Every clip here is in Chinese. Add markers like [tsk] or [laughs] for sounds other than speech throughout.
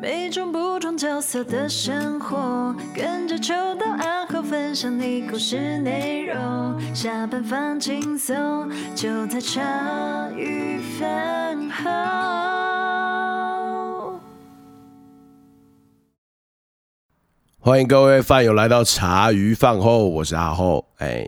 每种不同角色的生活，跟着秋到暗号分享你故事内容。下班放轻松，就在茶余饭后。欢迎各位饭友来到茶余饭后，我是阿厚。哎，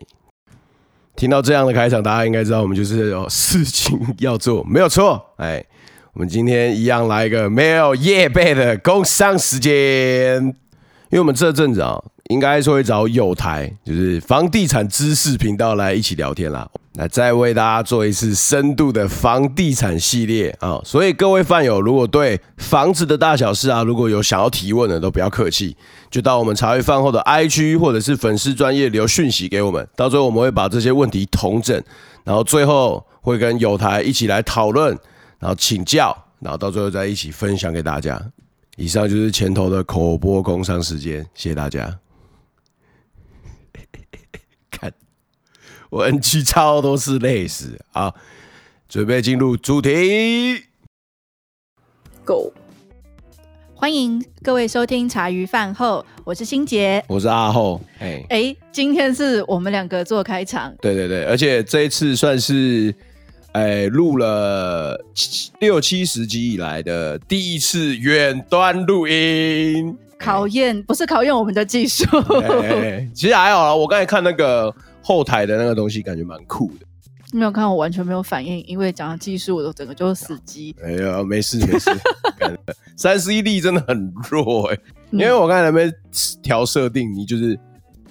听到这样的开场，大家应该知道我们就是有事情要做，没有错。哎。我们今天一样来一个没有业配的工商时间，因为我们这阵子啊，应该说会找友台，就是房地产知识频道来一起聊天啦。来再为大家做一次深度的房地产系列啊，所以各位饭友如果对房子的大小事啊，如果有想要提问的，都不要客气，就到我们茶余饭后的 IG 或者是粉丝专业留讯息给我们，到最后我们会把这些问题统整，然后最后会跟友台一起来讨论。然后请教，然后到最后再一起分享给大家。以上就是前头的口播工商时间，谢谢大家。[laughs] 看，我 NG 超多次累死啊！准备进入主题，Go！欢迎各位收听茶余饭后，我是新杰，我是阿后。哎哎，今天是我们两个做开场，对对对，而且这一次算是。哎，录了七六七十集以来的第一次远端录音，考验不是考验我们的技术，其实还好啦。我刚才看那个后台的那个东西，感觉蛮酷的。没有看，我完全没有反应，因为讲到技术，我都整个就是死机。哎呀，没事没事，[laughs] 三十一力真的很弱哎、欸。因为我刚才那边调设定，你就是，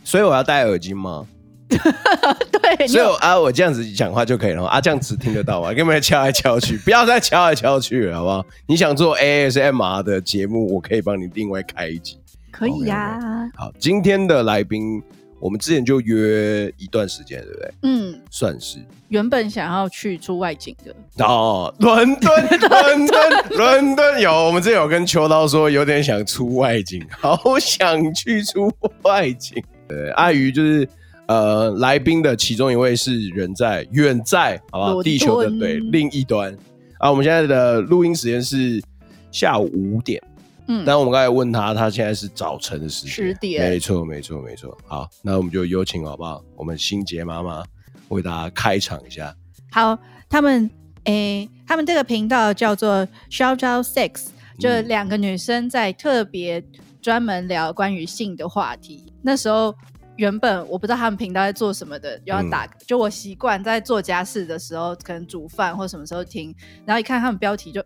所以我要戴耳机吗？[laughs] 对，所以啊，我这样子讲话就可以了啊，这样子听得到吗？根本敲来敲去，[laughs] 不要再敲来敲去了，好不好？你想做 ASMR 的节目，我可以帮你另外开一集，可以呀、啊。好，今天的来宾，我们之前就约一段时间，对不对？嗯，算是。原本想要去出外景的哦，伦敦，伦敦，伦敦有，我们之前有跟秋刀说，有点想出外景，好想去出外景。对，阿鱼就是。呃，来宾的其中一位是人在远在，好不好？地球的对另一端啊。我们现在的录音时间是下午五点，嗯，但我们刚才问他，他现在是早晨的时间，十点，没错，没错，没错。好，那我们就有请好不好？我们心洁妈妈为大家开场一下。好，他们诶、欸，他们这个频道叫做 Shout Out Sex，就两个女生在特别专门聊关于性的话题。那时候。原本我不知道他们频道在做什么的，又要打，嗯、就我习惯在做家事的时候，可能煮饭或什么时候听，然后一看他们标题就，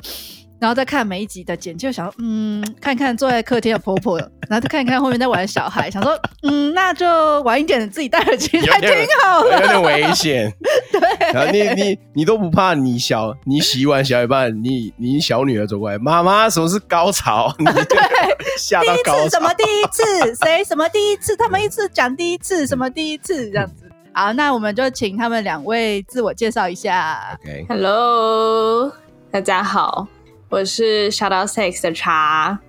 然后再看每一集的简介，想说嗯，看看坐在客厅的婆婆，然后再看一看后面在玩小孩，想说嗯，那就晚一点自己戴耳机还挺好的，有点危险。[laughs] 对，然后你你你都不怕你小你洗碗小一半，你你小女儿走过来，妈妈什么是高潮？[laughs] 对，吓到高潮。第一次什么第一次？谁什么第一次？他们一直讲第一次什么第一次这样子。[laughs] 好，那我们就请他们两位自我介绍一下。OK，Hello，大家好。我是 Shout Out Sex 的茶，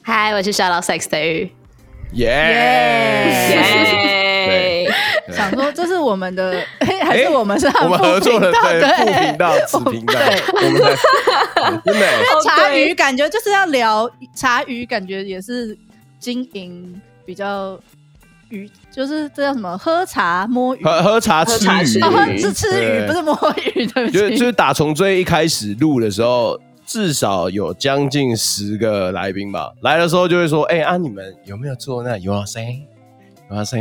嗨，我是 Shout Out Sex 的鱼，耶耶！想说这是我们的，[laughs] 还是我们是我们合作的对副频道、子频道？对，我们真的茶鱼感觉就是要聊茶鱼，感觉也是经营比较鱼，就是这叫什么？喝茶摸鱼，喝喝茶吃鱼，是吃鱼，不是摸鱼对。就就是打从最一开始录的时候。至少有将近十个来宾吧，来的时候就会说：“哎、欸、啊，你们有没有做那有啊声？有啊声？”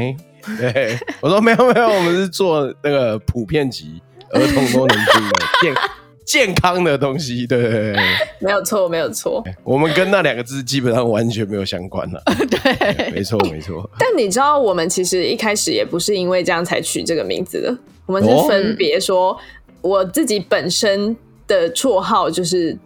对，我说没有没有，我们是做那个普遍级儿童都能听的健健康的东西。对，对，对，对，没有错，没有错。我们跟那两个字基本上完全没有相关了。[laughs] 对，没错没错。但你知道，我们其实一开始也不是因为这样才取这个名字的，我们是分别说，哦、我自己本身的绰号就是。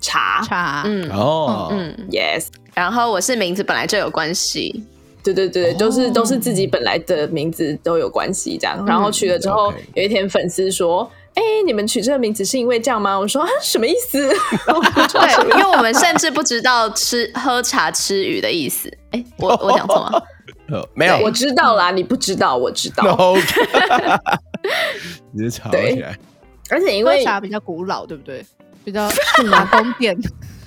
茶。茶，嗯。哦，嗯，yes，然后我是名字本来就有关系，对对对，都是都是自己本来的名字都有关系这样，然后取了之后，有一天粉丝说，哎，你们取这个名字是因为这样吗？我说啊，什么意思？[laughs] 对，因为我们甚至不知道吃喝茶吃鱼的意思。哎，我 [laughs] 我讲错吗？没有，我知道啦，你不知道，我知道。[laughs] 你是吵起来，而且因为茶比较古老，对不对？比较是拿宫殿，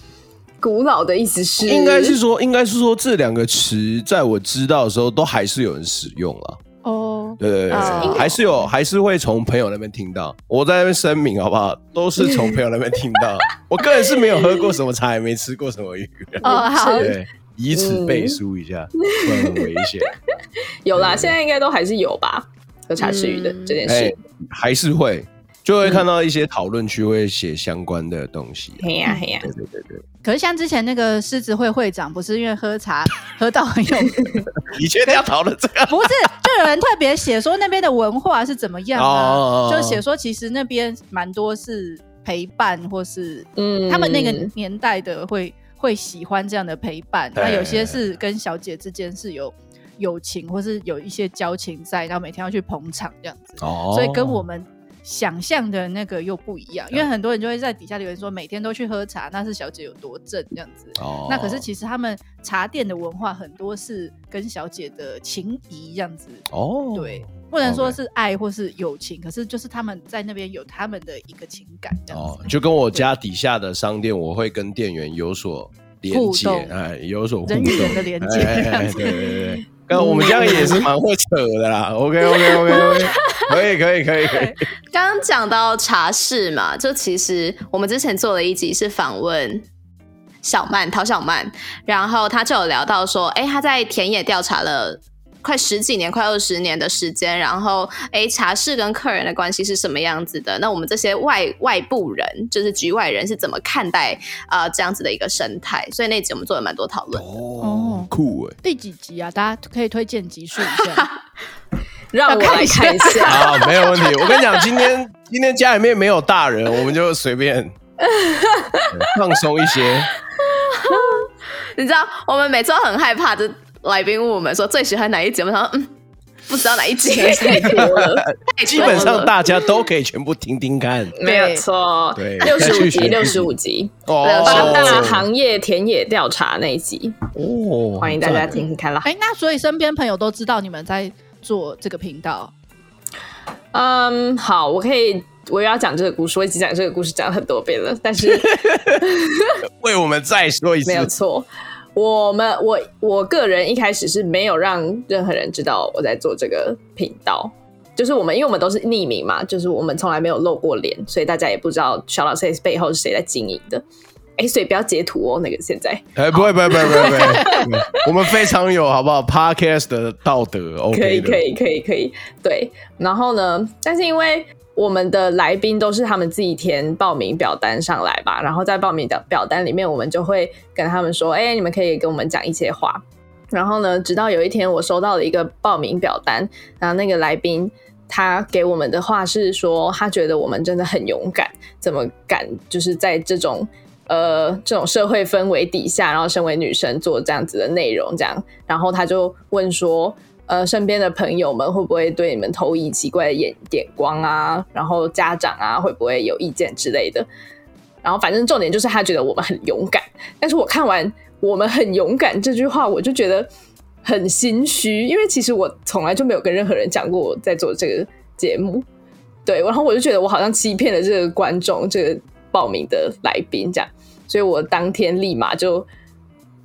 [laughs] 古老的意思是，应该是说，应该是说这两个词在我知道的时候，都还是有人使用了。哦，对对对，还是有，还是会从朋友那边听到。我在那边声明好不好？都是从朋友那边听到。[laughs] 我个人是没有喝过什么茶，也没吃过什么鱼。哦，好，对，以此背书一下，不然很危险。[laughs] 有啦，现在应该都还是有吧？喝茶吃鱼的这件事，哎，还是会。就会看到一些讨论区会写相关的东西。嘿呀嘿呀，对对对对。可是像之前那个狮子会会长，不是因为喝茶 [laughs] 喝到很有，[laughs] 你确定要讨论这个？[laughs] 不是，就有人特别写说那边的文化是怎么样啊？就写说其实那边蛮多是陪伴，或是嗯，他们那个年代的会会喜欢这样的陪伴。那有些是跟小姐之间是有友情，或是有一些交情在，然后每天要去捧场这样子。哦，所以跟我们。想象的那个又不一样，因为很多人就会在底下留言说，每天都去喝茶，那是小姐有多正这样子。哦，那可是其实他们茶店的文化很多是跟小姐的情谊这样子。哦，对，不能说是爱或是友情，可是就是他们在那边有他们的一个情感这样子。哦，就跟我家底下的商店，我会跟店员有所连接，哎，有所互动，人与人的连接。对对对。[laughs] 那我们这样也是蛮会扯的啦。[laughs] OK OK OK OK，可以可以可以可以。刚刚讲到茶室嘛，就其实我们之前做了一集是访问小曼陶小曼，然后他就有聊到说，哎，他在田野调查了。快十几年，快二十年的时间，然后，哎，茶室跟客人的关系是什么样子的？那我们这些外外部人，就是局外人，是怎么看待啊、呃、这样子的一个生态？所以那集我们做了蛮多讨论。哦，酷哎！第几集啊？大家可以推荐集数一下，[laughs] 让我来看一下。啊，没有问题。我跟你讲，今天今天家里面没有大人，我们就随便 [laughs] 放松一些。[laughs] 你知道，我们每次都很害怕的。来宾问我们说最喜欢哪一集？我们说嗯，不知道哪一集，[laughs] 太多了。基本上大家都可以全部听听看，没有错。对，六十五集，六十五集，哦，八大行业田野调查那一集哦，欢迎大家听听看啦。哎，那所以身边朋友都知道你们在做这个频道。嗯，好，我可以，我也要讲这个故事，我已经讲这个故事讲很多遍了，但是 [laughs] 为我们再说一次，没有错。我们我我个人一开始是没有让任何人知道我在做这个频道，就是我们因为我们都是匿名嘛，就是我们从来没有露过脸，所以大家也不知道 Shout out 背后是谁在经营的。[laughs] 哎，所以不要截图哦，那个现在哎，不会不会不会不会，不会我们非常有好不好？Podcast 的道德，OK，可以可以可以可以，对。然后呢，但是因为。我们的来宾都是他们自己填报名表单上来吧，然后在报名的表单里面，我们就会跟他们说：“哎，你们可以跟我们讲一些话。”然后呢，直到有一天我收到了一个报名表单，然后那个来宾他给我们的话是说，他觉得我们真的很勇敢，怎么敢就是在这种呃这种社会氛围底下，然后身为女生做这样子的内容，这样，然后他就问说。呃，身边的朋友们会不会对你们投以奇怪的眼眼光啊？然后家长啊，会不会有意见之类的？然后反正重点就是他觉得我们很勇敢。但是我看完“我们很勇敢”这句话，我就觉得很心虚，因为其实我从来就没有跟任何人讲过我在做这个节目。对，然后我就觉得我好像欺骗了这个观众，这个报名的来宾这样，所以我当天立马就。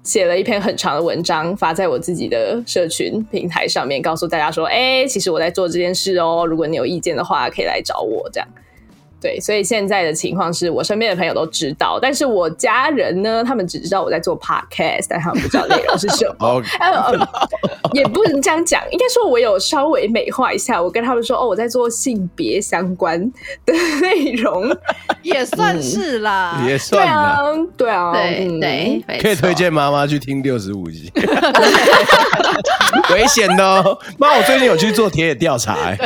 写了一篇很长的文章，发在我自己的社群平台上面，告诉大家说：“哎，其实我在做这件事哦，如果你有意见的话，可以来找我。”这样。对，所以现在的情况是我身边的朋友都知道，但是我家人呢，他们只知道我在做 podcast，但他们不知道内容是什么。也不能这样讲，应该说我有稍微美化一下，我跟他们说哦，我在做性别相关的内容，也算是啦，嗯、也算啦，对啊，对啊，对对，嗯、可以推荐妈妈去听六十五集，危险的哦，妈，我最近有去做田野调查，哎，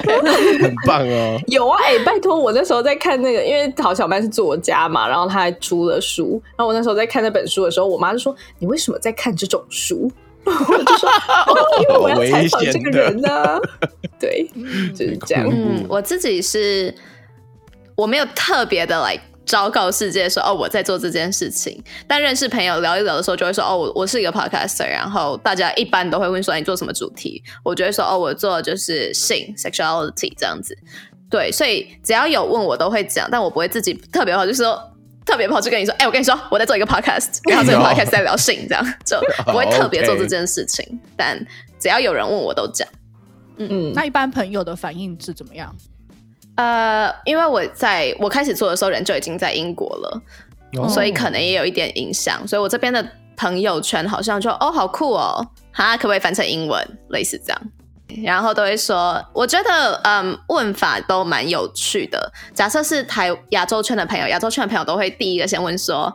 很棒哦，有啊，哎，拜托，我那时候在。看那个，因为陶小曼是作家嘛，然后他还出了书。然后我那时候在看那本书的时候，我妈就说：“你为什么在看这种书？” [laughs] 我就说：“ [laughs] 哦，因为我要采访这个人呢、啊。”对，[laughs] 就是这样。嗯，我自己是我没有特别的来昭告世界说：“哦，我在做这件事情。”但认识朋友聊一聊的时候，就会说：“哦，我我是一个 podcaster。”然后大家一般都会问说：“你做什么主题？”我就会说：“哦，我做的就是性 （sexuality） 这样子。”对，所以只要有问我都会讲，但我不会自己特别好，就是说特别跑去跟你说，哎、欸，我跟你说，我在做一个 podcast，然后这个 podcast 在聊性，这样就 [laughs] 不会特别做这件事情。Okay. 但只要有人问我都讲。嗯嗯，那一般朋友的反应是怎么样？呃，因为我在我开始做的时候，人就已经在英国了，oh. 所以可能也有一点影响。所以我这边的朋友圈好像就哦，好酷哦，哈，可不可以翻成英文，类似这样。然后都会说，我觉得嗯，问法都蛮有趣的。假设是台亚洲圈的朋友，亚洲圈的朋友都会第一个先问说：“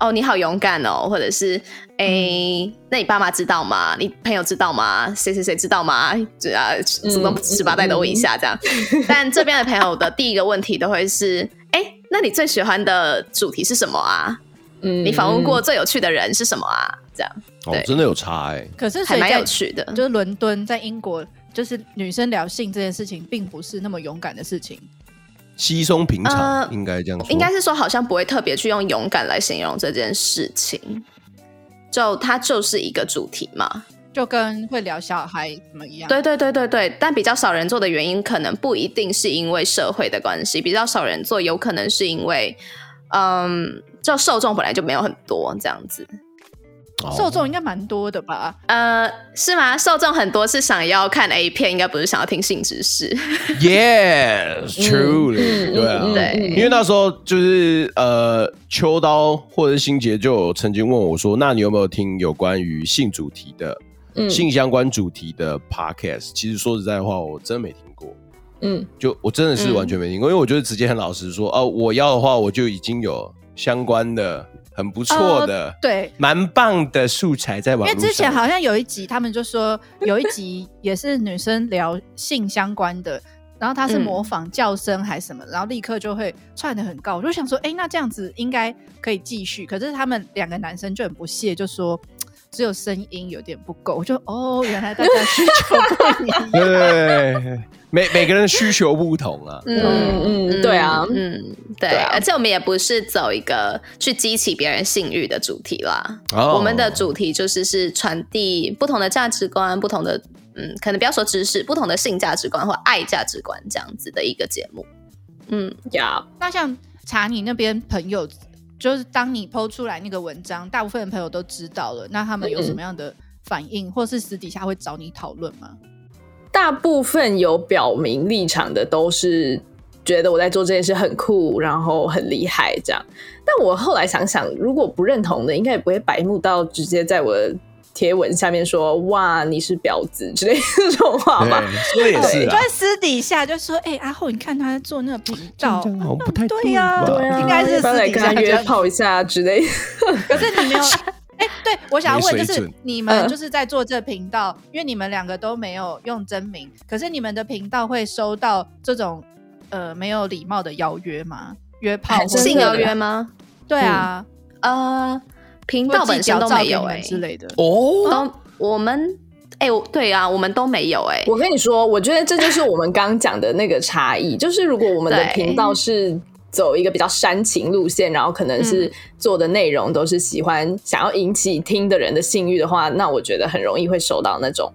哦，你好勇敢哦，或者是哎、嗯，那你爸妈知道吗？你朋友知道吗？谁谁谁知道吗？只要什么十八代都问一下这样。嗯”但这边的朋友的第一个问题都会是：“哎，那你最喜欢的主题是什么啊？嗯，你访问过最有趣的人是什么啊？”这样。哦，真的有差哎、欸，可是还蛮有趣的。就是伦敦在英国，就是女生聊性这件事情，并不是那么勇敢的事情，稀松平常，呃、应该这样说。应该是说，好像不会特别去用勇敢来形容这件事情，就它就是一个主题嘛，就跟会聊小孩怎么一样。对对对对对，但比较少人做的原因，可能不一定是因为社会的关系，比较少人做，有可能是因为，嗯，就受众本来就没有很多这样子。受众应该蛮多的吧？呃，是吗？受众很多是想要看 A 片，应该不是想要听性知识。[laughs] Yes，truly，对啊，对，因为那时候就是呃，秋刀或者是心杰就有曾经问我说：“那你有没有听有关于性主题的、嗯、性相关主题的 podcast？” 其实说实在的话，我真没听过。嗯，就我真的是完全没听过，嗯、因为我觉得直接很老实说，哦、呃，我要的话，我就已经有相关的。很不错的，呃、对，蛮棒的素材在网上。因为之前好像有一集，他们就说有一集也是女生聊性相关的，然后她是模仿叫声还是什么，嗯、然后立刻就会窜得很高。我就想说，哎、欸，那这样子应该可以继续。可是他们两个男生就很不屑，就说。只有声音有点不够，我就哦，原来大家需求不一样。[laughs] 对，每每个人需求不同啊。嗯嗯，对啊，嗯对，而且我们也不是走一个去激起别人性欲的主题啦。我们的主题就是是传递不同的价值观，不同的嗯，可能不要说知识，不同的性价值观或爱价值观这样子的一个节目。嗯，呀，那像查你那边朋友。就是当你 PO 出来那个文章，大部分的朋友都知道了，那他们有什么样的反应，嗯、或是私底下会找你讨论吗？大部分有表明立场的都是觉得我在做这件事很酷，然后很厉害这样。但我后来想想，如果不认同的，应该也不会白目到直接在我的。贴文下面说哇，你是婊子之类的这种话吧，说也是，就在私底下就说，哎、欸，阿后，你看他在做那个频道，好不太对呀，对呀，应该是私底下约炮一下之类的。可是你没有，[laughs] 哎、欸，对我想要问就是，你们就是在做这频道，因为你们两个都没有用真名，可是你们的频道会收到这种呃没有礼貌的邀约吗？约炮性邀约吗？对啊，嗯、呃。频道本身都没有哎、欸、之类的哦，都我们哎、欸，对啊，我们都没有哎、欸。我跟你说，我觉得这就是我们刚讲的那个差异，[laughs] 就是如果我们的频道是走一个比较煽情路线，然后可能是做的内容都是喜欢想要引起听的人的性欲的话，那我觉得很容易会收到那种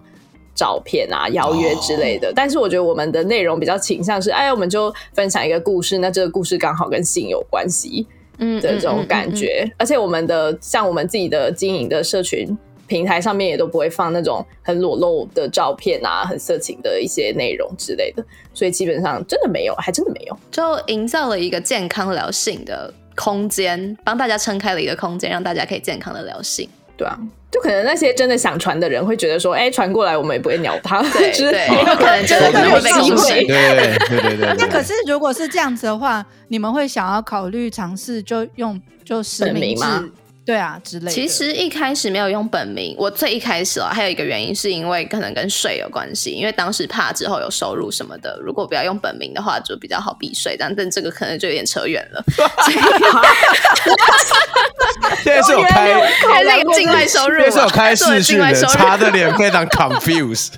照片啊、邀约之类的。但是我觉得我们的内容比较倾向是，哎，我们就分享一个故事，那这个故事刚好跟性有关系。嗯的这种感觉，嗯嗯。嗯嗯、而且我们的像我们自己的经营的社群平台上面也都不会放那种很裸露的照片啊，很色情的一些内容之类的，所以基本上真的没有，还真的没有，就营造了一个健康聊性的空间，帮大家撑开了一个空间，让大家可以健康的聊性。对啊，就可能那些真的想传的人会觉得说，哎，传过来我们也不会鸟他，对 [laughs] 对，有可能真的会被攻击。对对对对。那可是如果是这样子的话，你们会想要考虑尝试就用就实名吗？对啊，之类的。其实一开始没有用本名，我最一开始啊，还有一个原因是因为可能跟税有关系，因为当时怕之后有收入什么的，如果不要用本名的话，就比较好避税。但但这个可能就有点扯远了。[laughs] 现在是有开开那个境外收入，现在是有开视讯的，查的脸非常 confused。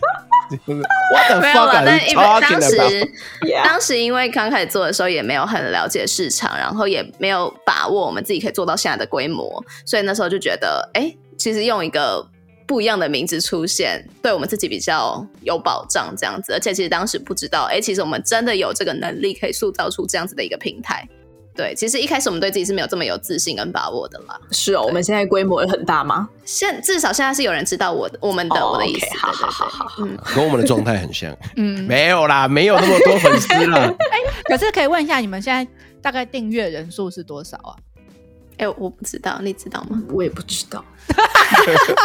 [laughs] 没有了，但因为当时 [laughs] 当时因为刚开始做的时候也没有很了解市场，然后也没有把握我们自己可以做到现在的规模，所以那时候就觉得，哎，其实用一个不一样的名字出现，对我们自己比较有保障，这样子。而且其实当时不知道，哎，其实我们真的有这个能力可以塑造出这样子的一个平台。对，其实一开始我们对自己是没有这么有自信跟把握的啦。是哦，我们现在规模很大吗？现至少现在是有人知道我的我们的、哦、我的意思。Okay, 好好好好跟我们的状态很像。嗯，[laughs] 没有啦，没有那么多粉丝了。[laughs] 哎，可是可以问一下，你们现在大概订阅人数是多少啊？哎，我不知道，你知道吗？我也不知道。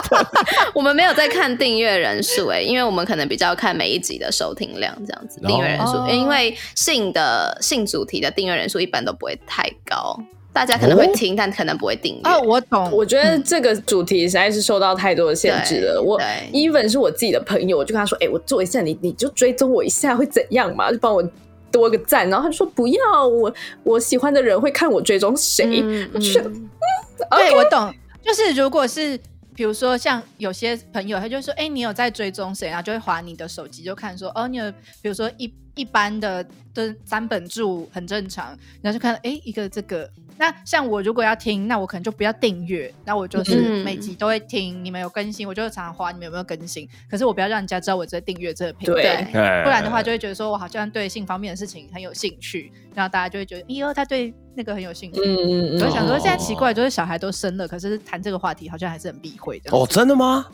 [laughs] 我们没有在看订阅人数，哎，因为我们可能比较看每一集的收听量这样子。订阅人数，因为性的性主题的订阅人数一般都不会太高，大家可能会听，但可能不会订阅。哦，我懂。我觉得这个主题实在是受到太多的限制了。我 even 是我自己的朋友，我就跟他说：“哎，我做一下，你你就追踪我一下，会怎样嘛？就帮我。”多个赞，然后他就说不要我，我喜欢的人会看我追踪谁。嗯对我懂，就是如果是比如说像有些朋友，他就说，哎，你有在追踪谁？然后就会划你的手机，就看说，哦，你有，比如说一一般的的三本柱很正常，然后就看，哎，一个这个。那像我如果要听，那我可能就不要订阅，那我就是每集都会听。嗯、你们有更新，我就常常花你们有没有更新。可是我不要让人家知道我在订阅这个频道，对不然的话就会觉得说我好像对性方面的事情很有兴趣，然后大家就会觉得，咦哟，他对那个很有兴趣。嗯嗯嗯。我想说，现在奇怪，就是小孩都生了，可是谈这个话题好像还是很避讳的。哦，真的吗？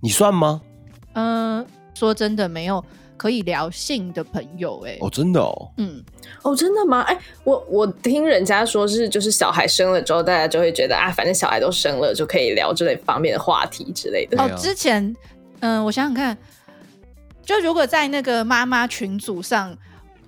你算吗？嗯、呃，说真的没有。可以聊性的朋友哎、欸，哦，真的哦，嗯，哦，真的吗？哎、欸，我我听人家说是，就是小孩生了之后，大家就会觉得啊，反正小孩都生了，就可以聊这类方面的话题之类的。哦，之前，嗯、呃，我想想看，就如果在那个妈妈群组上，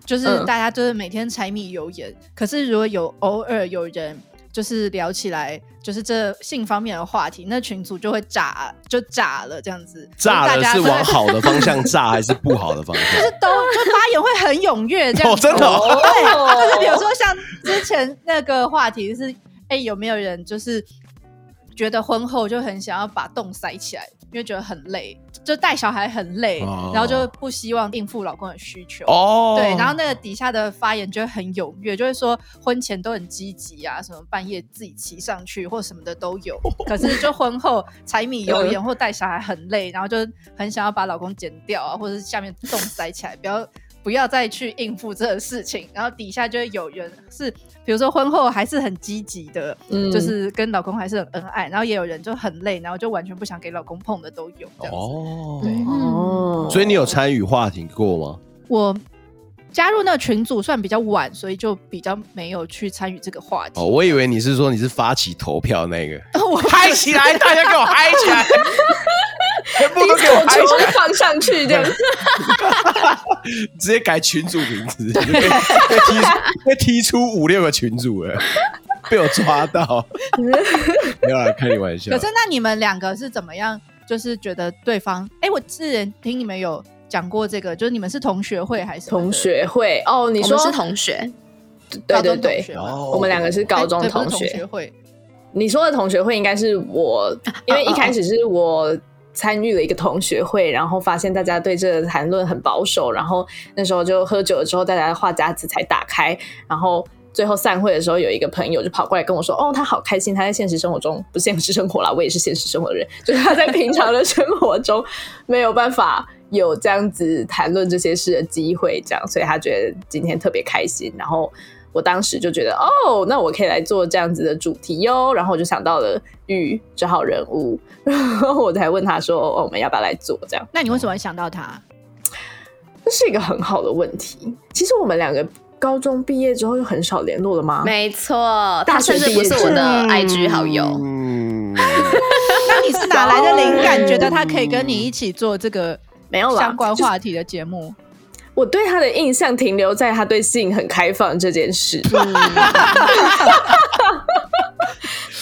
就是大家就是每天柴米油盐，嗯、可是如果有偶尔有人。就是聊起来，就是这性方面的话题，那群组就会炸，就炸了这样子。炸了是往好的方向炸，[laughs] 还是不好的方向？就是都就发言会很踊跃这样子。哦，真的、哦。对，就是比如说像之前那个话题是，哎、欸，有没有人就是觉得婚后就很想要把洞塞起来？因为觉得很累，就带小孩很累，哦、然后就不希望应付老公的需求。哦，对，然后那个底下的发言就会很踊跃，就会说婚前都很积极啊，什么半夜自己骑上去或什么的都有。哦、可是就婚后柴米油盐或带小孩很累，然后就很想要把老公剪掉啊，或者是下面洞塞起来，不要不要再去应付这个事情。然后底下就会有人是。比如说婚后还是很积极的，嗯，就是跟老公还是很恩爱，然后也有人就很累，然后就完全不想给老公碰的都有这样子。哦，对，哦，所以你有参与话题过吗？我加入那个群组算比较晚，所以就比较没有去参与这个话题。哦，我以为你是说你是发起投票那个，[laughs] 我嗨起来，大家给我嗨起来。全部都给我拍起来放上去，这 [laughs] 样直接改群主名字，被踢被踢出五六个群主了，被我抓到，[laughs] 没有啦，开你玩笑。可是那你们两个是怎么样？就是觉得对方，哎，我之前听你们有讲过这个，就是你们是同学会还是同学会？哦，你说是同学？对对对，我们两个是高中同学会。你说的同学会应该是我，因为一开始是我。参与了一个同学会，然后发现大家对这个谈论很保守，然后那时候就喝酒了之后，大家的话匣子才打开，然后最后散会的时候，有一个朋友就跑过来跟我说：“哦，他好开心，他在现实生活中不现实生活啦，我也是现实生活的人，就是他在平常的生活中没有办法有这样子谈论这些事的机会，这样，所以他觉得今天特别开心，然后。”我当时就觉得，哦，那我可以来做这样子的主题哟。然后我就想到了玉这号人物，然后我才问他说，哦，我们要不要来做这样？那你为什么会想到他？这是一个很好的问题。其实我们两个高中毕业之后就很少联络了吗？没错，他甚至不是我的 IG 好友。嗯，[laughs] 那你是哪来的灵感，觉得他可以跟你一起做这个没有相关话题的节目？我对他的印象停留在他对性很开放这件事。嗯、[laughs]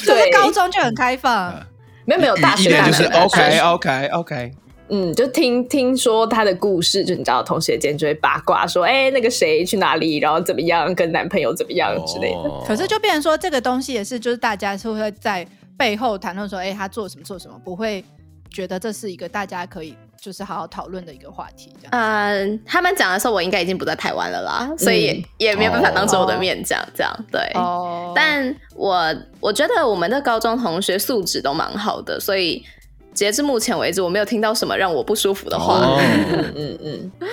对，高中就很开放，嗯、没有没有大学就是 OK OK OK。嗯，就听听说他的故事，就你知道，同学间就会八卦说，哎、欸，那个谁去哪里，然后怎么样，跟男朋友怎么样之类的。哦、可是就变成说，这个东西也是，就是大家是会在背后谈论说，哎、欸，他做什么做什么，不会觉得这是一个大家可以。就是好好讨论的一个话题，这样。嗯，他们讲的时候，我应该已经不在台湾了啦，嗯、所以也，也没有办法当着我的面讲这样。哦、对，哦、但我我觉得我们的高中同学素质都蛮好的，所以截至目前为止，我没有听到什么让我不舒服的话。[laughs] 嗯嗯嗯，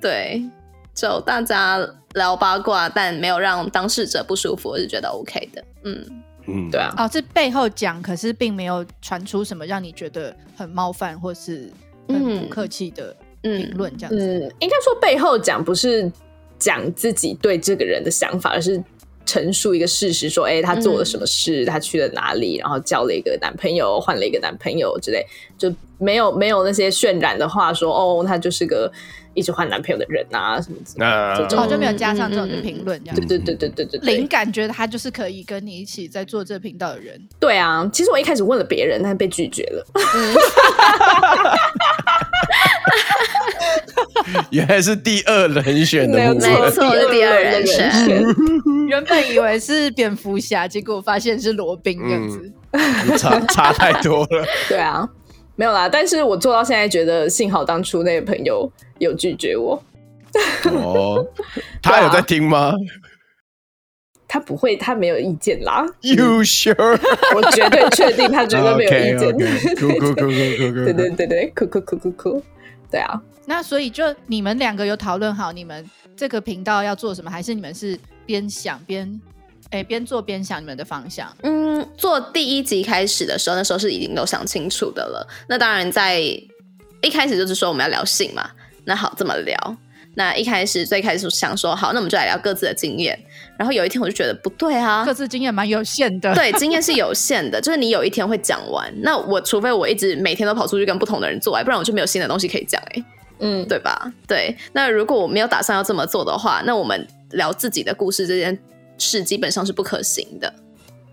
对，就大家聊八卦，但没有让当事者不舒服，我是觉得 OK 的。嗯嗯，对啊，哦，这背后讲，可是并没有传出什么让你觉得很冒犯或是很不客气的评论，这样子。嗯，应该说背后讲不是讲自己对这个人的想法，而是陈述一个事实，说，哎、欸，他做了什么事，嗯、去了哪里，然后交了一个男朋友，换了一个男朋友之类，就没有没有那些渲染的话，说，哦，她就是个。一直换男朋友的人啊，什么之类的，这种就没有加上这种的评论，这样。对对对对对对，零感觉他就是可以跟你一起在做这频道的人。对啊，其实我一开始问了别人，但是被拒绝了。[laughs] [laughs] 原来是第二人选的，没错，是第二人选。原本以为是蝙蝠侠，结果发现是罗宾这样子，差 [laughs] 差太多了。对啊。没有啦，但是我做到现在，觉得幸好当初那个朋友有拒绝我。哦，他有在听吗？啊、他不会，他没有意见啦。You sure？我绝对确定他绝对没有意见。酷酷酷酷酷酷！对对对对，酷酷酷酷酷。对啊，那所以就你们两个有讨论好你们这个频道要做什么，还是你们是边想边？哎，边做边想你们的方向。嗯，做第一集开始的时候，那时候是已经都想清楚的了。那当然，在一开始就是说我们要聊性嘛。那好，这么聊。那一开始最开始想说，好，那我们就来聊各自的经验。然后有一天我就觉得不对啊，各自经验蛮有限的。对，经验是有限的，[laughs] 就是你有一天会讲完。那我除非我一直每天都跑出去跟不同的人做爱，不然我就没有新的东西可以讲。哎，嗯，对吧？对。那如果我没有打算要这么做的话，那我们聊自己的故事这件。事基本上是不可行的，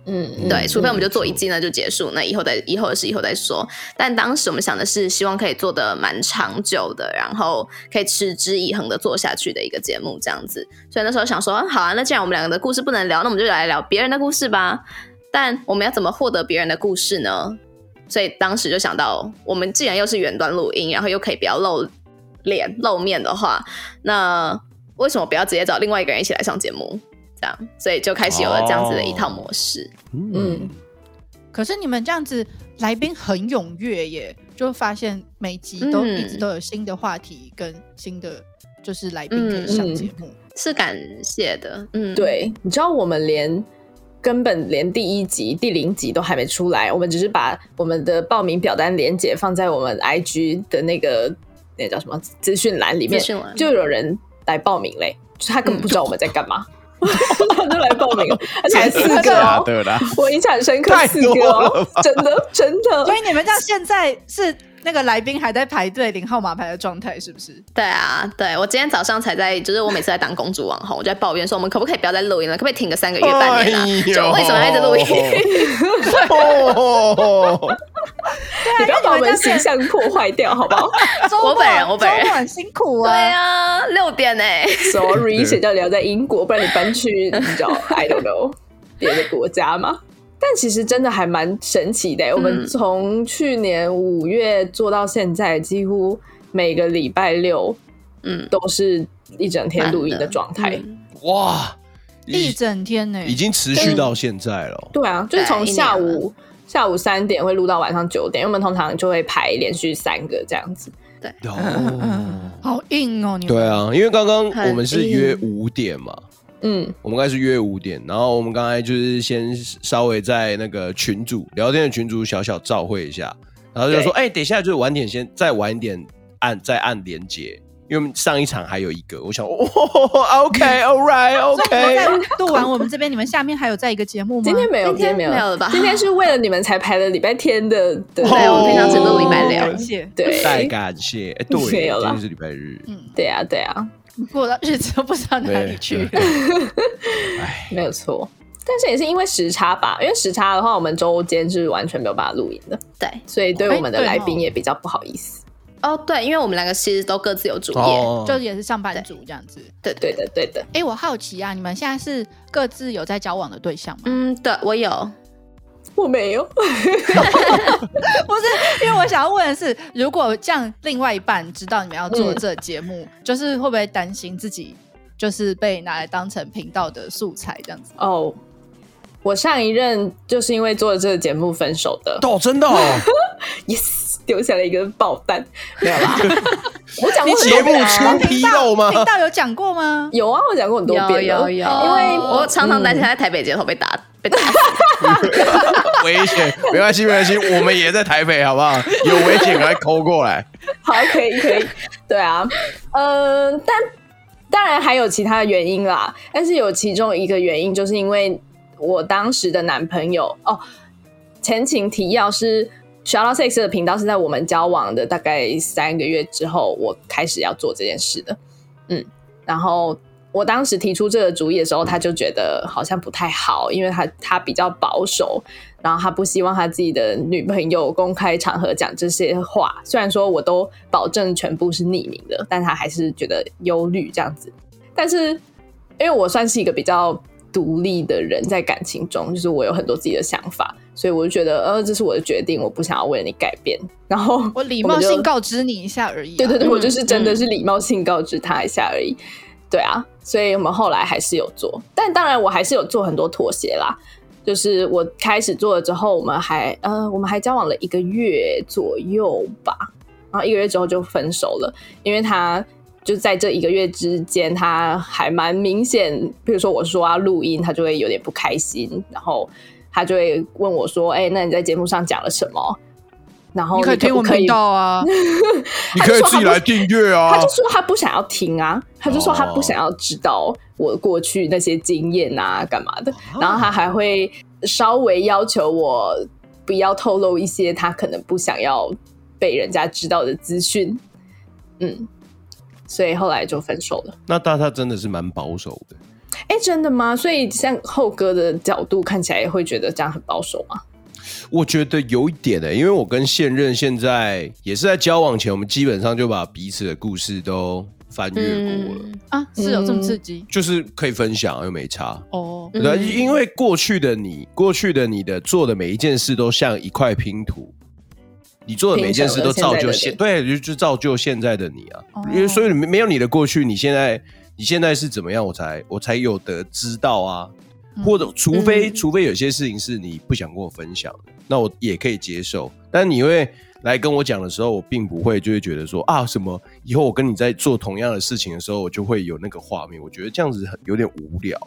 嗯，对，除非我们就做一季呢就结束，那以后再以后的事以后再说。但当时我们想的是，希望可以做的蛮长久的，然后可以持之以恒的做下去的一个节目，这样子。所以那时候想说，好啊，那既然我们两个的故事不能聊，那我们就来聊别人的故事吧。但我们要怎么获得别人的故事呢？所以当时就想到，我们既然又是远端录音，然后又可以不要露脸露面的话，那为什么不要直接找另外一个人一起来上节目？这样，所以就开始有了这样子的一套模式。哦、嗯，可是你们这样子来宾很踊跃耶，就发现每集都一直都有新的话题跟新的就是来宾可以上节目，嗯嗯，是感谢的。嗯，对，你知道我们连根本连第一集、第零集都还没出来，我们只是把我们的报名表单连接放在我们 IG 的那个那个叫什么资讯栏里面，就有人来报名嘞，就他根本不知道我们在干嘛。就来报名，而且还四个哦，我印象很深刻，四个哦，真的真的。所以你们这样现在是那个来宾还在排队领号码牌的状态，是不是？对啊，对我今天早上才在，就是我每次在当公主网红，我就在抱怨说，我们可不可以不要再录音了？可不可以停个三个月、半年啊？就为什么要一直录音？你不要把我们形象破坏掉，好不好？我本人，我本人很辛苦啊。对啊，六点呢。Sorry，谁叫你要在英国，不然你搬去你知道 I don't know 别的国家吗？但其实真的还蛮神奇的。我们从去年五月做到现在，几乎每个礼拜六，嗯，都是一整天录音的状态。哇，一整天呢，已经持续到现在了。对啊，就是从下午。下午三点会录到晚上九点，因为我们通常就会排连续三个这样子。对，哦，[laughs] 好硬哦，你们。对啊，因为刚刚我们是约五点嘛，嗯，我们刚才是约五点，然后我们刚才就是先稍微在那个群主聊天的群主小小照会一下，然后就说，哎、欸，等一下就是晚点先再晚一点按再按连接。因为上一场还有一个，我想，哦，OK，All right，OK。[laughs] 在录完我们这边，你们下面还有在一个节目吗？今天没有，今天没有了吧？今天是为了你们才排的礼拜天的，对，我们平常只录礼拜六。感谢，对，太感谢。哎，对，今天是礼拜日。嗯，对啊，对啊，过的日子都不知道哪里去。哎，[laughs] 没有错，但是也是因为时差吧？因为时差的话，我们周间是完全没有办法录音的。对，所以对我们的来宾也比较不好意思。哦，对，因为我们两个其实都各自有主业，哦、就也是上班族这样子。对，对，对的，对的。哎，我好奇啊，你们现在是各自有在交往的对象吗？嗯，对，我有，我没有。[laughs] 不是，因为我想要问的是，如果这样，另外一半知道你们要做这节目，嗯、就是会不会担心自己就是被拿来当成频道的素材这样子？哦，我上一任就是因为做了这个节目分手的。哦，真的哦。[laughs] Yes。丢下了一个爆弹，没有啦。[laughs] 我讲过很节目多遍啊出纰漏吗？频道有讲过吗？有啊，我讲过很多遍了有有有，因为我常常担心在台北街头被打被打死。危险，[laughs] 没关系，没关系，我们也在台北，好不好？有危险赶快 call 过来。[laughs] 好，可以可以，对啊，呃，但当然还有其他的原因啦，但是有其中一个原因，就是因为我当时的男朋友哦，前情提要是 Out Sex 的频道是在我们交往的大概三个月之后，我开始要做这件事的，嗯，然后。我当时提出这个主意的时候，他就觉得好像不太好，因为他他比较保守，然后他不希望他自己的女朋友公开场合讲这些话。虽然说我都保证全部是匿名的，但他还是觉得忧虑这样子。但是因为我算是一个比较独立的人，在感情中，就是我有很多自己的想法，所以我就觉得，呃，这是我的决定，我不想要为了你改变。然后 [laughs] 我礼貌性告知你一下而已、啊。对对对，嗯、我就是真的是礼貌性告知他一下而已。对啊，所以我们后来还是有做，但当然我还是有做很多妥协啦。就是我开始做了之后，我们还呃，我们还交往了一个月左右吧，然后一个月之后就分手了，因为他就在这一个月之间，他还蛮明显，比如说我说要录音，他就会有点不开心，然后他就会问我说：“哎、那你在节目上讲了什么？”然后你可以听我频道啊，[laughs] 你可以自己来订阅啊。他就说他不想要听啊，他就说他不想要知道我过去那些经验啊，干嘛的。然后他还会稍微要求我不要透露一些他可能不想要被人家知道的资讯。嗯，所以后来就分手了。那大他真的是蛮保守的。哎，真的吗？所以像厚哥的角度看起来会觉得这样很保守吗？我觉得有一点的、欸，因为我跟现任现在也是在交往前，我们基本上就把彼此的故事都翻阅过了、嗯、啊，是有这么刺激，就是可以分享又没差。哦。对，因为过去的你，过去的你的做的每一件事都像一块拼图，你做的每一件事都造就现，现对，就就造就现在的你啊。哦、因为所以没有你的过去，你现在你现在是怎么样，我才我才有得知道啊。或者，除非、嗯、除非有些事情是你不想跟我分享的，那我也可以接受。但你会来跟我讲的时候，我并不会就会觉得说啊，什么以后我跟你在做同样的事情的时候，我就会有那个画面。我觉得这样子很有点无聊。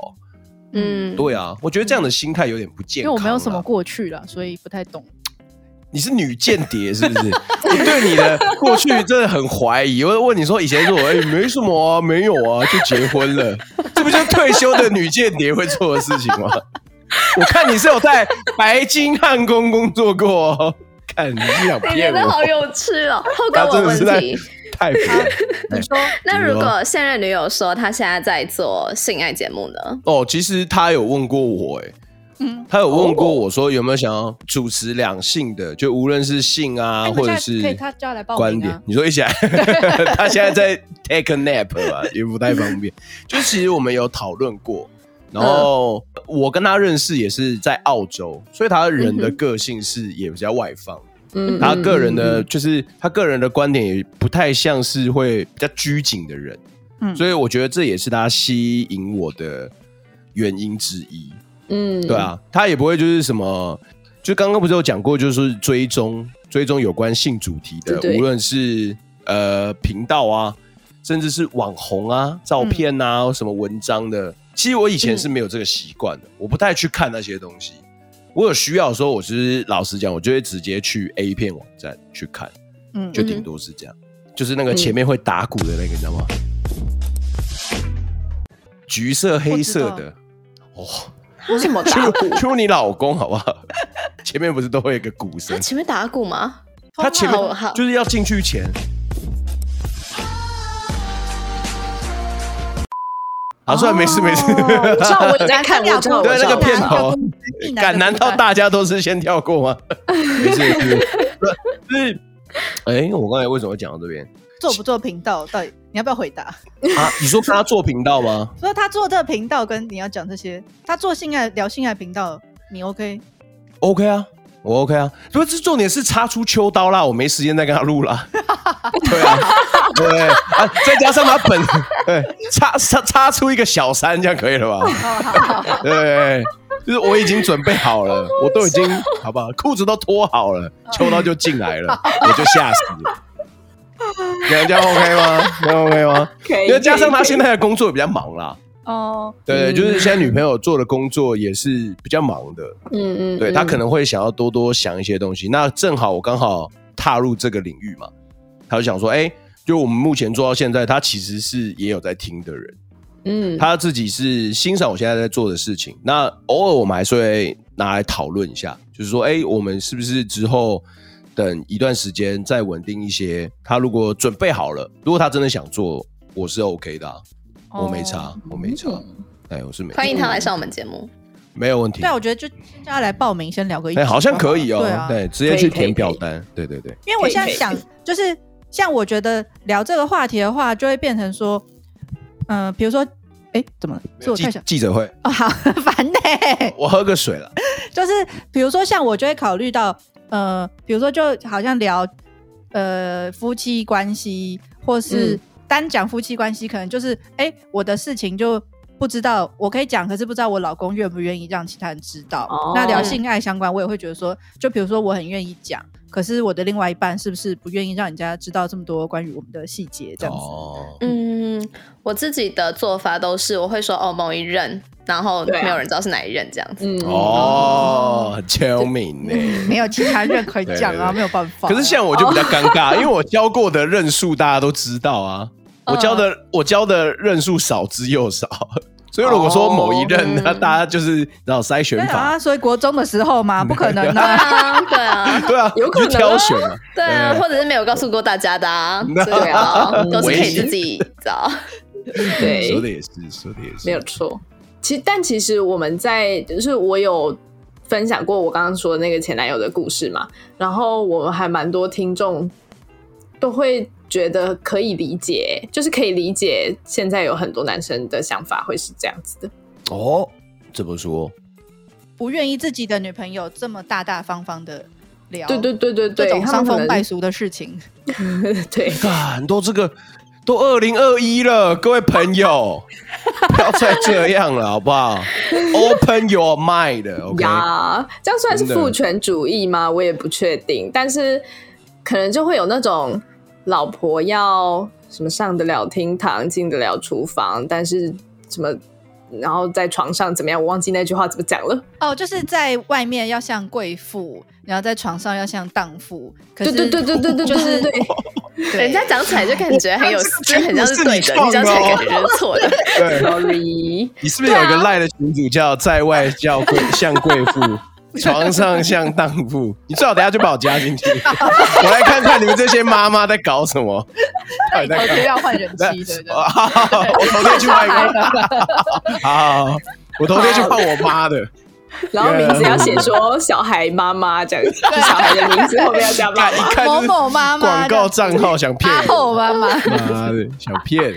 嗯，对啊，我觉得这样的心态有点不健康。因为我没有什么过去了，所以不太懂。你是女间谍是不是？[laughs] 我对你的过去真的很怀疑。我问你说，以前说哎、欸，没什么啊，没有啊，就结婚了，[laughs] 这不就退休的女间谍会做的事情吗？[laughs] 我看你是有在白金汉宫工作过、哦，看你是想骗我，真的好有趣哦。后跟我问题，太骗了。你说，那如果现任女友说她现在在做性爱节目呢？哦，其实她有问过我、欸，哎。他有问过我说有没有想要主持两性的，就无论是性啊，或者是观点，你说一起来，[laughs] 他现在在 take a nap 吧，也不太方便。就其实我们有讨论过，然后我跟他认识也是在澳洲，所以他人的个性是也比较外放。嗯，他个人的就是他个人的观点也不太像是会比较拘谨的人。嗯，所以我觉得这也是他吸引我的原因之一。嗯，对啊，他也不会就是什么，就刚刚不是有讲过，就是追踪追踪有关性主题的，无论是呃频道啊，甚至是网红啊、照片啊、嗯、什么文章的。其实我以前是没有这个习惯的，嗯、我不太去看那些东西。我有需要的时候，我就是老实讲，我就会直接去 A 片网站去看，嗯，就顶多是这样，嗯、就是那个前面会打鼓的那个，你知道吗？橘色、黑色的，哦。为什么打鼓？出你老公好不好？[laughs] 前面不是都会有一个鼓声？他前面打鼓吗？他前面就是要进去前。好，算了，没事没事。知道我在看，我知道。对那个片头，敢难道大家都是先跳过吗？没 [laughs] 事没事。是，哎，我刚才为什么会讲到这边？做不做频道？到底你要不要回答啊？你说他做频道吗？[laughs] 说他做这个频道，跟你要讲这些，他做性爱聊性爱频道，你 OK？OK、OK? 啊，我 OK 啊。不是重点是插出秋刀啦，我没时间再跟他录啦。[laughs] 对啊，对啊，再加上他本 [laughs] 对插插插出一个小三，这样可以了吧？对，就是我已经准备好了，我都已经好不好？裤子都脱好了，秋刀就进来了，我就吓死了。[laughs] 这样这样 OK 吗？这样 OK 吗？[laughs] 可以，因为加上他现在在的工作也比较忙啦。哦，对，嗯就是现在女朋友做的工作也是比较忙的。嗯嗯，对他可能会想要多多想一些东西。那正好我刚好踏入这个领域嘛，他就想说，哎，就我们目前做到现在，他其实是也有在听的人。嗯，他自己是欣赏我现在在做的事情。那偶尔我们还是会拿来讨论一下，就是说，哎，我们是不是之后等一段时间再稳定一些？他如果准备好了，如果他真的想做，我是 OK 的啊。我没差，我没差，哎，我是没差。欢迎他来上我们节目，[laughs] 没有问题。对啊，我觉得就先叫他来报名，先聊个一。哎，好像可以哦。对啊，对，直接去填表单。对对对。因为我现在想，就是像我觉得聊这个话题的话，就会变成说，嗯，比如说，哎，怎么了？是我太想记者会哦，好 [laughs] 烦呢。我喝个水了。就是比如说，像我就会考虑到，呃，比如说，就好像聊呃夫妻关系，或是。单讲夫妻关系，可能就是哎、欸，我的事情就不知道，我可以讲，可是不知道我老公愿不愿意让其他人知道。哦、那聊性爱相关，我也会觉得说，就比如说我很愿意讲，可是我的另外一半是不是不愿意让人家知道这么多关于我们的细节？这样子。哦、嗯，我自己的做法都是我会说哦某一任，然后没有人知道是哪一任这样子。嗯、哦，很聪明呢，[laughs] 没有其他任可以讲啊，对对对，没有办法。可是像我就比较尴尬，哦、因为我教过的任数大家都知道啊。我教的、嗯、我教的任数少之又少，所以如果说某一任，那、哦、大家就是然后筛选法。啊，所以国中的时候嘛，不可能啊，[laughs] 对啊，对啊，有可能挑选嘛，对啊，或者是没有告诉过大家的，啊。对啊，[laughs] 都是可以自己找。对，说的也是，说的也是，没有错。其实，但其实我们在就是我有分享过我刚刚说的那个前男友的故事嘛，然后我们还蛮多听众都会。觉得可以理解，就是可以理解。现在有很多男生的想法会是这样子的哦。怎么说？不愿意自己的女朋友这么大大方方的聊，对对对对对，这种伤风败俗的事情。[laughs] 对，很多这个都二零二一了，各位朋友，[laughs] 不要再这样了，好不好？[laughs] Open your mind，OK？、Okay? 呀，这样算是父权主义吗？我也不确定，但是可能就会有那种。老婆要什么上得了厅堂，进得了厨房，但是什么，然后在床上怎么样？我忘记那句话怎么讲了。哦，就是在外面要像贵妇，然后在床上要像荡妇。可是对对对对对对，就是对，人家讲起来就感觉很有，[laughs] 就很像是对的，你讲起来感觉是错的。对，Sorry，你是不是有一个赖的群主叫在外叫贵像贵妇？床上像当铺，你最好等下就把我加进去，[laughs] 我来看看你们这些妈妈在搞什么。到底在搞？要换人妻，[laughs] 对不对？我头天去换一个。好好好，我头天去换我妈的。然后名字要写说小孩妈妈这样子，小孩的名字后面要加妈妈。[laughs] 某某妈妈。广告账号想骗阿后妈妈。妈的，想骗。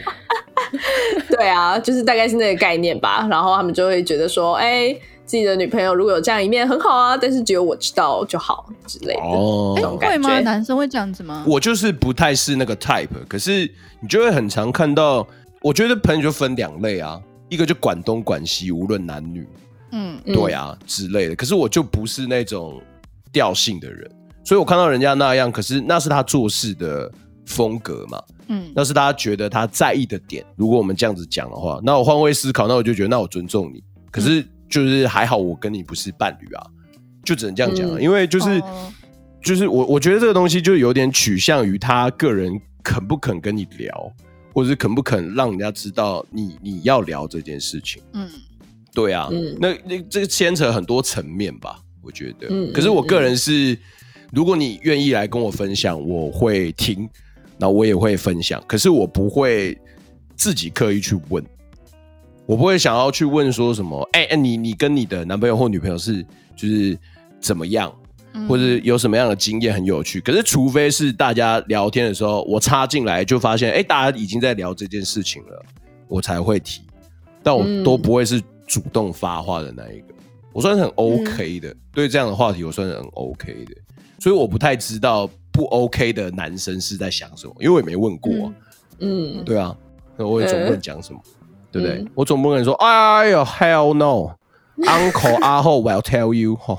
对啊，就是大概是那个概念吧。然后他们就会觉得说，哎。自己的女朋友如果有这样一面很好啊，但是只有我知道就好之类的。哦，这种感觉。会吗？男生会这样子吗？我就是不太是那个 type，可是你就会很常看到。我觉得朋友就分两类啊，一个就管东管西，无论男女，嗯，对啊之类的。可是我就不是那种调性的人，所以我看到人家那样，可是那是他做事的风格嘛，嗯，那是他觉得他在意的点。如果我们这样子讲的话，那我换位思考，那我就觉得那我尊重你。可是。嗯就是还好，我跟你不是伴侣啊，就只能这样讲了。嗯、因为就是、哦、就是我我觉得这个东西就有点取向于他个人肯不肯跟你聊，或者是肯不肯让人家知道你你要聊这件事情。嗯，对啊，嗯、那那这个牵扯很多层面吧，我觉得。嗯、可是我个人是，嗯、如果你愿意来跟我分享，我会听，那我也会分享。可是我不会自己刻意去问。我不会想要去问说什么，哎、欸、哎，你你跟你的男朋友或女朋友是就是怎么样，嗯、或者有什么样的经验很有趣。可是，除非是大家聊天的时候，我插进来就发现，哎、欸，大家已经在聊这件事情了，我才会提。但我都不会是主动发话的那一个，我算是很 OK 的。嗯、对这样的话题，我算是很 OK 的。所以我不太知道不 OK 的男生是在想什么，因为我也没问过、啊。嗯，对啊，那我也总不能讲什么。对不对？嗯、我总不能说，哎呦，Hell no，Uncle 阿后，我要 tell you，哈，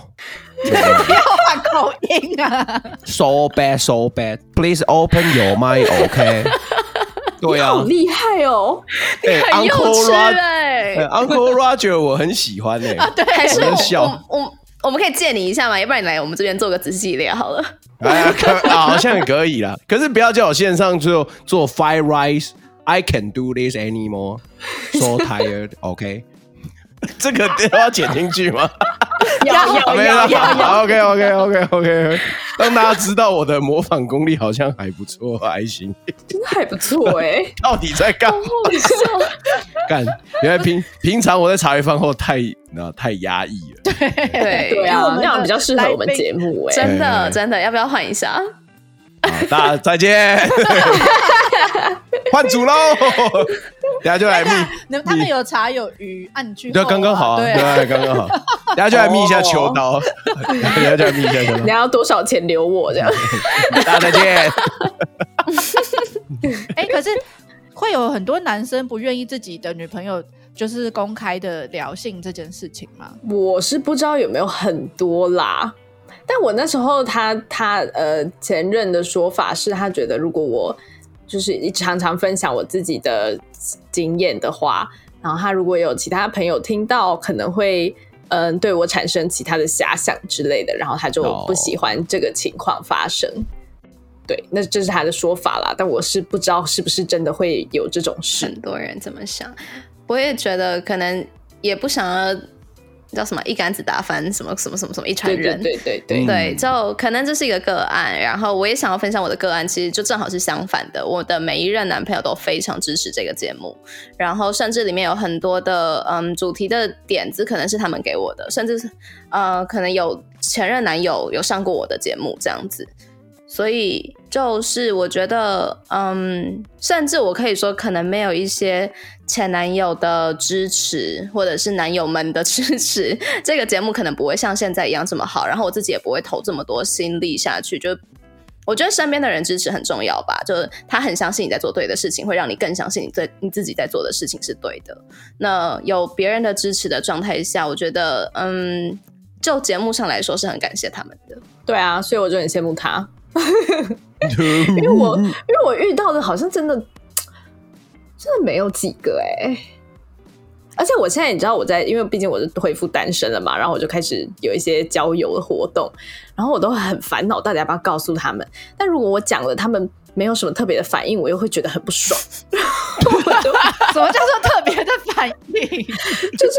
不要换口音啊！So bad, so bad. Please open your mind, OK？[laughs] 对啊好，厉害哦！哎很幼，Uncle 稚 Roger，哎、哎 Uncle Roger，我很喜欢哎。[laughs] 对，还是我我在笑我我我们可以借你一下嘛？要不然你来我们这边做个仔细列好了。哎 [laughs] 呀，可啊好像可以啦。可是不要叫我线上就做 fried rice。I can do this anymore. So tired. OK，这个都要剪进去吗？[laughs] 要 [laughs] 有要要要，OK OK OK OK，让大家知道我的模仿功力好像还不错，还行。真的还不错哎。[laughs] 到底在干嘛？干！原来平平常我在茶余饭后太那太压抑了。对对因为我们，的啊那样比较适合我们节目哎。真的真的，要不要换一下？好，大家再见，[laughs] 换组喽！等下就来密，你们他们有茶有鱼，按句对，刚刚好啊，对啊，对，刚刚好。等下就来密一下秋刀，等下就来密一下秋刀。你要多少钱留我这样？大家再见。[laughs] 哎、可是会有很多男生不愿意自己的女朋友就是公开的聊性这件事情吗？我是不知道有没有很多啦，但我那时候他他呃前任的说法是他觉得如果我就是常常分享我自己的经验的话，然后他如果有其他朋友听到，可能会嗯、呃、对我产生其他的遐想之类的，然后他就不喜欢这个情况发生。对，那这是他的说法啦，但我是不知道是不是真的会有这种事。很多人怎么想，我也觉得可能也不想要叫什么一竿子打翻什么什么什么什么一船人。对对对对，对，就可能这是一个个案，然后我也想要分享我的个案，其实就正好是相反的。我的每一任男朋友都非常支持这个节目，然后甚至里面有很多的嗯主题的点子，可能是他们给我的，甚至是呃可能有前任男友有上过我的节目这样子。所以就是我觉得，嗯，甚至我可以说，可能没有一些前男友的支持，或者是男友们的 [laughs] 支持，这个节目可能不会像现在一样这么好。然后我自己也不会投这么多心力下去。就我觉得身边的人支持很重要吧，就是他很相信你在做对的事情，会让你更相信你在你自己在做的事情是对的。那有别人的支持的状态下，我觉得，嗯，就节目上来说是很感谢他们的。对啊，所以我就很羡慕他。[laughs] 因为我因为我遇到的好像真的 [tsk] 真的没有几个哎、欸，而且我现在你知道我在，因为毕竟我是恢复单身了嘛，然后我就开始有一些交友的活动，然后我都很烦恼，到底要不要告诉他们？但如果我讲了，他们没有什么特别的反应，我又会觉得很不爽。[laughs] 什么叫做特别的反应？[laughs] 就是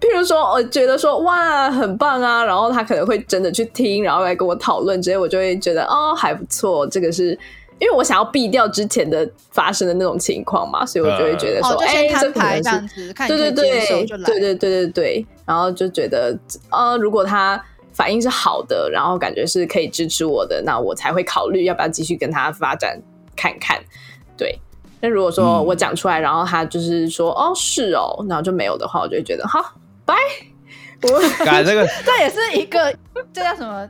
譬如说，我觉得说哇很棒啊，然后他可能会真的去听，然后来跟我讨论，之类我就会觉得哦还不错。这个是因为我想要避掉之前的发生的那种情况嘛，所以我就会觉得说，[laughs] 哎，先摊牌这这样子，看对对对对对对对对，然后就觉得呃，如果他反应是好的，然后感觉是可以支持我的，那我才会考虑要不要继续跟他发展看看。对，那如果说我讲出来，然后他就是说、嗯、哦是哦，然后就没有的话，我就会觉得好拜。我改这个，[laughs] 这也是一个这叫什么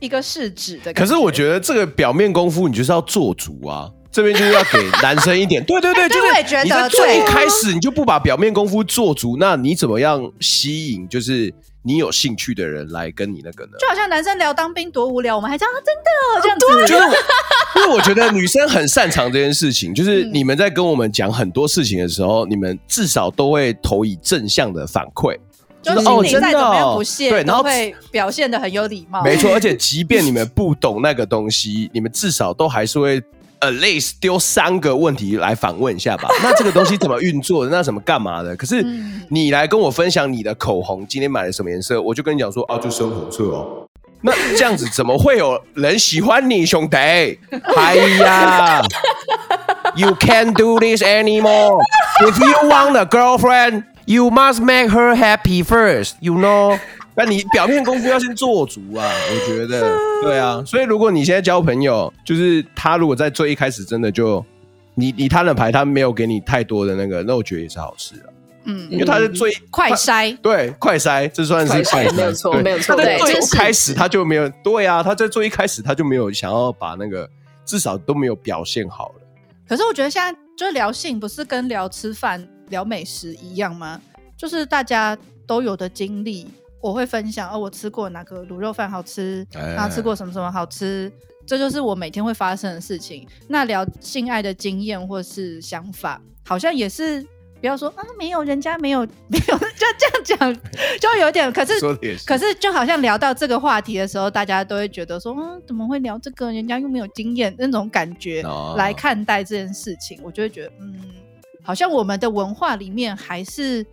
一个试纸的。可是我觉得这个表面功夫，你就是要做足啊。这边就是要给男生一点，[laughs] 对对对，就是你在最一开始你就不把表面功夫做足，那你怎么样吸引就是你有兴趣的人来跟你那个呢？就好像男生聊当兵多无聊，我们还这样真的这样子。[laughs] 就是因为我觉得女生很擅长这件事情，就是你们在跟我们讲很多事情的时候，你们至少都会投以正向的反馈。就是哦，真的哦，不屑，对，然后会表现的很有礼貌。没错，而且 [laughs] 即便你们不懂那个东西，你们至少都还是会 at least 丢三个问题来反问一下吧。[laughs] 那这个东西怎么运作的？那怎么干嘛的？可是你来跟我分享你的口红今天买了什么颜色，我就跟你讲说啊，就深红色哦。那这样子怎么会有人喜欢你，兄弟？[laughs] 哎呀，You can't do this anymore. If you want a girlfriend. You must make her happy first, you know. [laughs] 那你表面功夫要先做足啊，我觉得，[laughs] 对啊。所以如果你现在交朋友，就是他如果在最一开始真的就你你摊了牌，他没有给你太多的那个，那我觉得也是好事啊。嗯，因为他是最快筛，对，快筛，这算是快筛，没有错，没有错。对，最开始他就没有，对啊，他在最一开始他就没有想要把那个至少都没有表现好了。可是我觉得现在就聊性，不是跟聊吃饭。聊美食一样吗？就是大家都有的经历，我会分享哦，我吃过哪个卤肉饭好吃，哎然后吃过什么什么好吃，这就是我每天会发生的事情。那聊性爱的经验或是想法，好像也是不要说啊，没有人家没有 [laughs] 没有，就这样讲，[laughs] 就有点。可是可是就好像聊到这个话题的时候，大家都会觉得说，嗯，怎么会聊这个？人家又没有经验，那种感觉哦来看待这件事情，我就会觉得，嗯，好像我们的文化里面还是。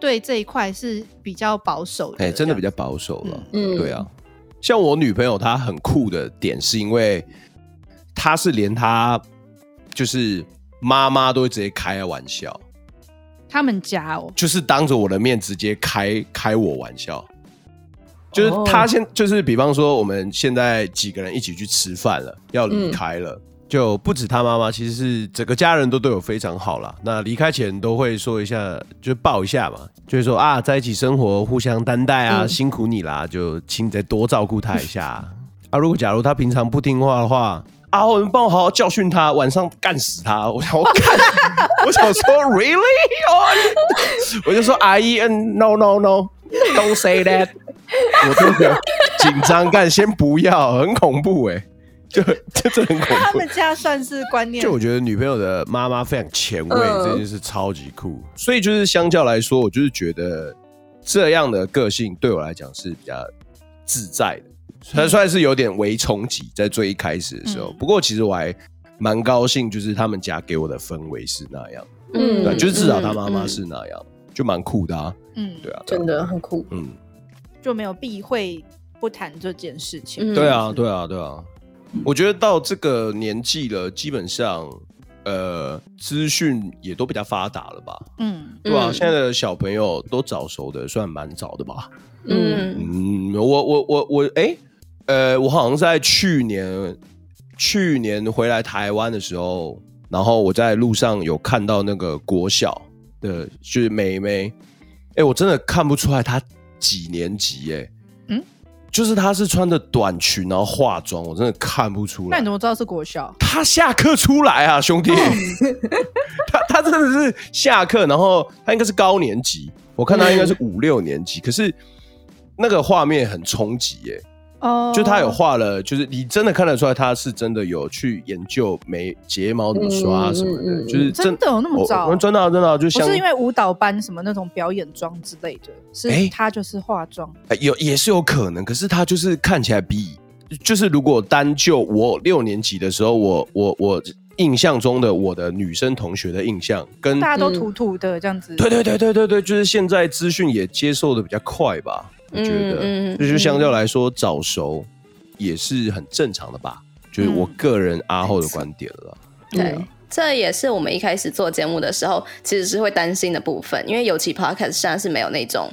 对这一块是比较保守的，哎、欸，真的比较保守了。嗯，对啊，像我女朋友，她很酷的点是因为她是连她就是妈妈都会直接开玩笑，他们家哦，就是当着我的面直接开开我玩笑，就是她现就是比方说我们现在几个人一起去吃饭了，要离开了。嗯就不止他妈妈，其实是整个家人都对我非常好啦。那离开前都会说一下，就抱一下嘛，就是说啊，在一起生活，互相担待啊，嗯、辛苦你啦，就请你再多照顾他一下啊。如果假如他平常不听话的话，啊，我们帮我好好教训他，晚上干死他。我想我干，[laughs] 我想说，really？[laughs] 我就说阿姨，嗯，no no no，don't say that。我真的紧张，干先不要，很恐怖哎、欸。就就这很恐 [laughs] 怖。他们家算是观念。就我觉得女朋友的妈妈非常前卫，嗯、这件事超级酷。所以就是相较来说，我就是觉得这样的个性对我来讲是比较自在的。虽然算是有点微冲击，在最一开始的时候。嗯、不过其实我还蛮高兴，就是他们家给我的氛围是那样。嗯，对，就是至少他妈妈是那样，嗯、就蛮酷的啊。嗯，对啊，真的很酷。嗯，就没有避讳不谈这件事情。嗯、对啊，对啊，对啊。我觉得到这个年纪了，基本上，呃，资讯也都比较发达了吧？嗯，对吧？嗯、现在的小朋友都早熟的，算蛮早的吧？嗯嗯，我我我我，哎、欸，呃，我好像在去年去年回来台湾的时候，然后我在路上有看到那个国小的，就是妹妹，哎、欸，我真的看不出来她几年级、欸，哎。就是他是穿着短裙，然后化妆，我真的看不出来。那你怎么知道是国小？他下课出来啊，兄弟！[laughs] 他他真的是下课，然后他应该是高年级，我看他应该是五六年级，可是那个画面很冲击耶。哦，就他有画了，就是你真的看得出来，他是真的有去研究眉睫毛怎么刷什么的，嗯、就是真，真的有那么早？真的真的就像不是因为舞蹈班什么那种表演妆之类的，是他就是化妆，欸欸、有也是有可能，可是他就是看起来比就是如果单就我六年级的时候，我我我印象中的我的女生同学的印象，跟大家都土土的这样子，对对对对对对，就是现在资讯也接受的比较快吧。我觉得，嗯嗯、就是相较来说早熟也是很正常的吧，嗯、就是我个人阿后的观点了。对，对啊、这也是我们一开始做节目的时候，其实是会担心的部分，因为尤其 Podcast 现在是没有那种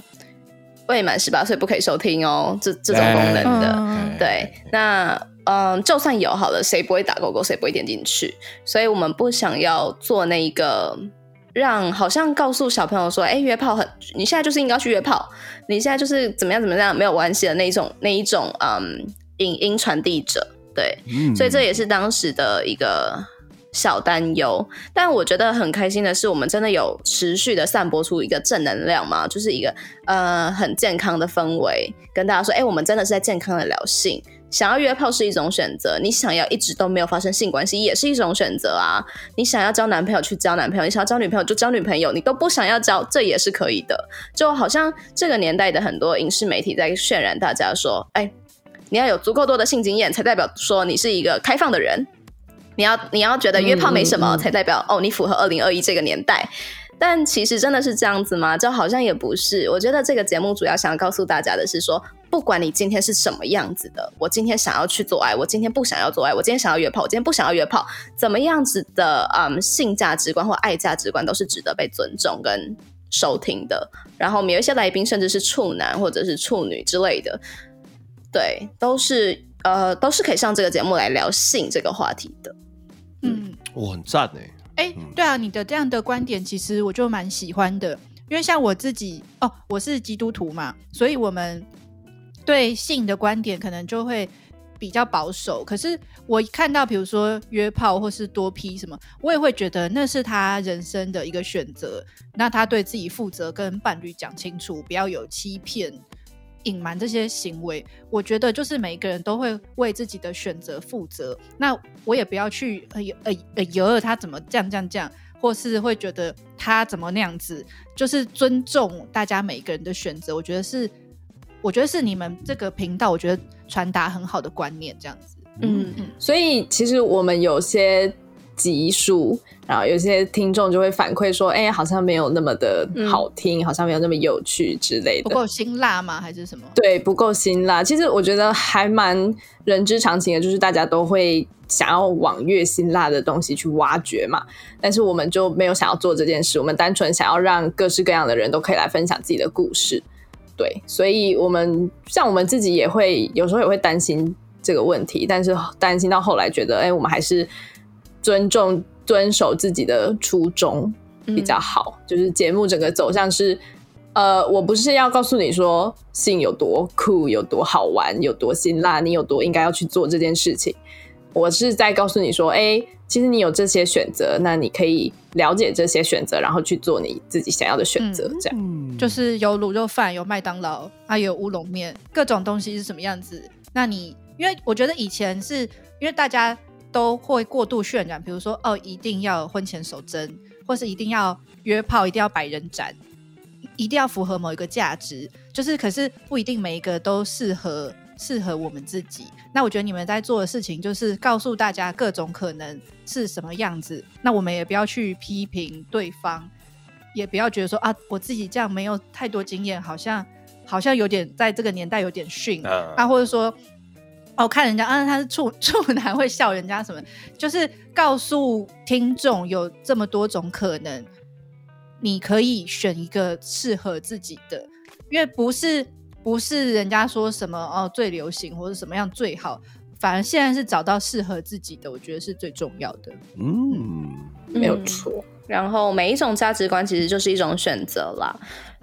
未满十八岁不可以收听哦，这这种功能的。欸、对，那嗯，就算有好了，谁不会打勾勾，谁不会点进去？所以我们不想要做那一个。让好像告诉小朋友说，哎、欸，约炮很，你现在就是应该去约炮，你现在就是怎么样怎么样没有关系的那一种那一种嗯影音传递者，对，嗯、所以这也是当时的一个小担忧。但我觉得很开心的是，我们真的有持续的散播出一个正能量嘛，就是一个呃很健康的氛围，跟大家说，哎、欸，我们真的是在健康的聊性。想要约炮是一种选择，你想要一直都没有发生性关系也是一种选择啊。你想要交男朋友去交男朋友，你想要交女朋友就交女朋友，你都不想要交，这也是可以的。就好像这个年代的很多影视媒体在渲染大家说，哎，你要有足够多的性经验，才代表说你是一个开放的人。你要你要觉得约炮没什么，才代表哦，你符合二零二一这个年代。但其实真的是这样子吗？就好像也不是。我觉得这个节目主要想要告诉大家的是说，不管你今天是什么样子的，我今天想要去做爱，我今天不想要做爱，我今天想要约炮，我今天不想要约炮，怎么样子的，嗯，性价值观或爱价值观都是值得被尊重跟收听的。然后我们有一些来宾甚至是处男或者是处女之类的，对，都是呃都是可以上这个节目来聊性这个话题的。嗯，我很赞哎。哎，对啊，你的这样的观点其实我就蛮喜欢的，因为像我自己哦，我是基督徒嘛，所以我们对性的观点可能就会比较保守。可是我看到比如说约炮或是多 P 什么，我也会觉得那是他人生的一个选择，那他对自己负责，跟伴侣讲清楚，不要有欺骗隐瞒这些行为。我觉得就是每一个人都会为自己的选择负责。那我也不要去呃呃呃，由、呃、他怎么这样这样这样，或是会觉得他怎么那样子，就是尊重大家每一个人的选择。我觉得是，我觉得是你们这个频道，我觉得传达很好的观念，这样子。嗯嗯，所以其实我们有些集数，然后有些听众就会反馈说，哎、欸，好像没有那么的好听，嗯、好像没有那么有趣之类的，不够辛辣吗？还是什么？对，不够辛辣。其实我觉得还蛮人之常情的，就是大家都会想要往越辛辣的东西去挖掘嘛。但是我们就没有想要做这件事，我们单纯想要让各式各样的人都可以来分享自己的故事。对，所以我们像我们自己也会有时候也会担心。这个问题，但是担心到后来觉得，哎，我们还是尊重、遵守自己的初衷比较好。嗯、就是节目整个走向是，呃，我不是要告诉你说性有多酷、有多好玩、有多辛辣，你有多应该要去做这件事情。我是在告诉你说，哎，其实你有这些选择，那你可以了解这些选择，然后去做你自己想要的选择。这样，嗯、就是有卤肉饭，有麦当劳，还有乌龙面，各种东西是什么样子？那你。因为我觉得以前是因为大家都会过度渲染，比如说哦，一定要婚前守贞，或是一定要约炮，一定要百人斩，一定要符合某一个价值，就是可是不一定每一个都适合适合我们自己。那我觉得你们在做的事情就是告诉大家各种可能是什么样子，那我们也不要去批评对方，也不要觉得说啊，我自己这样没有太多经验，好像好像有点在这个年代有点逊、uh. 啊，或者说。哦，看人家，啊，他是处处男会笑人家什么？就是告诉听众有这么多种可能，你可以选一个适合自己的，因为不是不是人家说什么哦最流行或者什么样最好，反而现在是找到适合自己的，我觉得是最重要的。嗯，没有错。然后每一种价值观其实就是一种选择啦。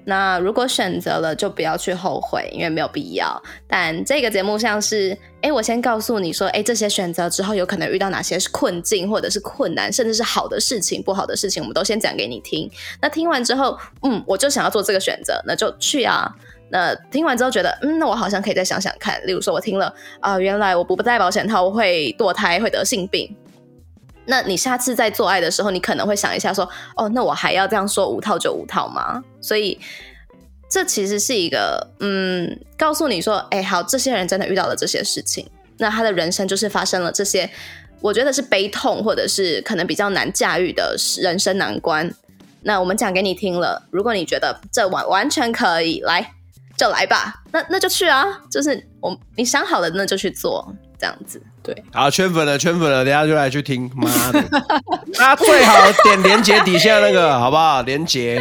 那如果选择了，就不要去后悔，因为没有必要。但这个节目像是，哎，我先告诉你说，哎，这些选择之后有可能遇到哪些是困境，或者是困难，甚至是好的事情、不好的事情，我们都先讲给你听。那听完之后，嗯，我就想要做这个选择，那就去啊。那听完之后觉得，嗯，那我好像可以再想想看。例如说，我听了啊、原来我不戴保险套会堕胎，会得性病。那你下次在做爱的时候，你可能会想一下，说，哦，那我还要这样说五套就五套吗？所以这其实是一个，嗯，告诉你说，哎，好，这些人真的遇到了这些事情，那他的人生就是发生了这些，我觉得是悲痛，或者是可能比较难驾驭的人生难关。那我们讲给你听了，如果你觉得这完完全可以，来就来吧，那那就去啊，就是我你想好了，那就去做。这样子，对，好，圈粉了，圈粉了，等下就来去听，妈的，那 [laughs] 最好点连接底下那个，好不好？连接，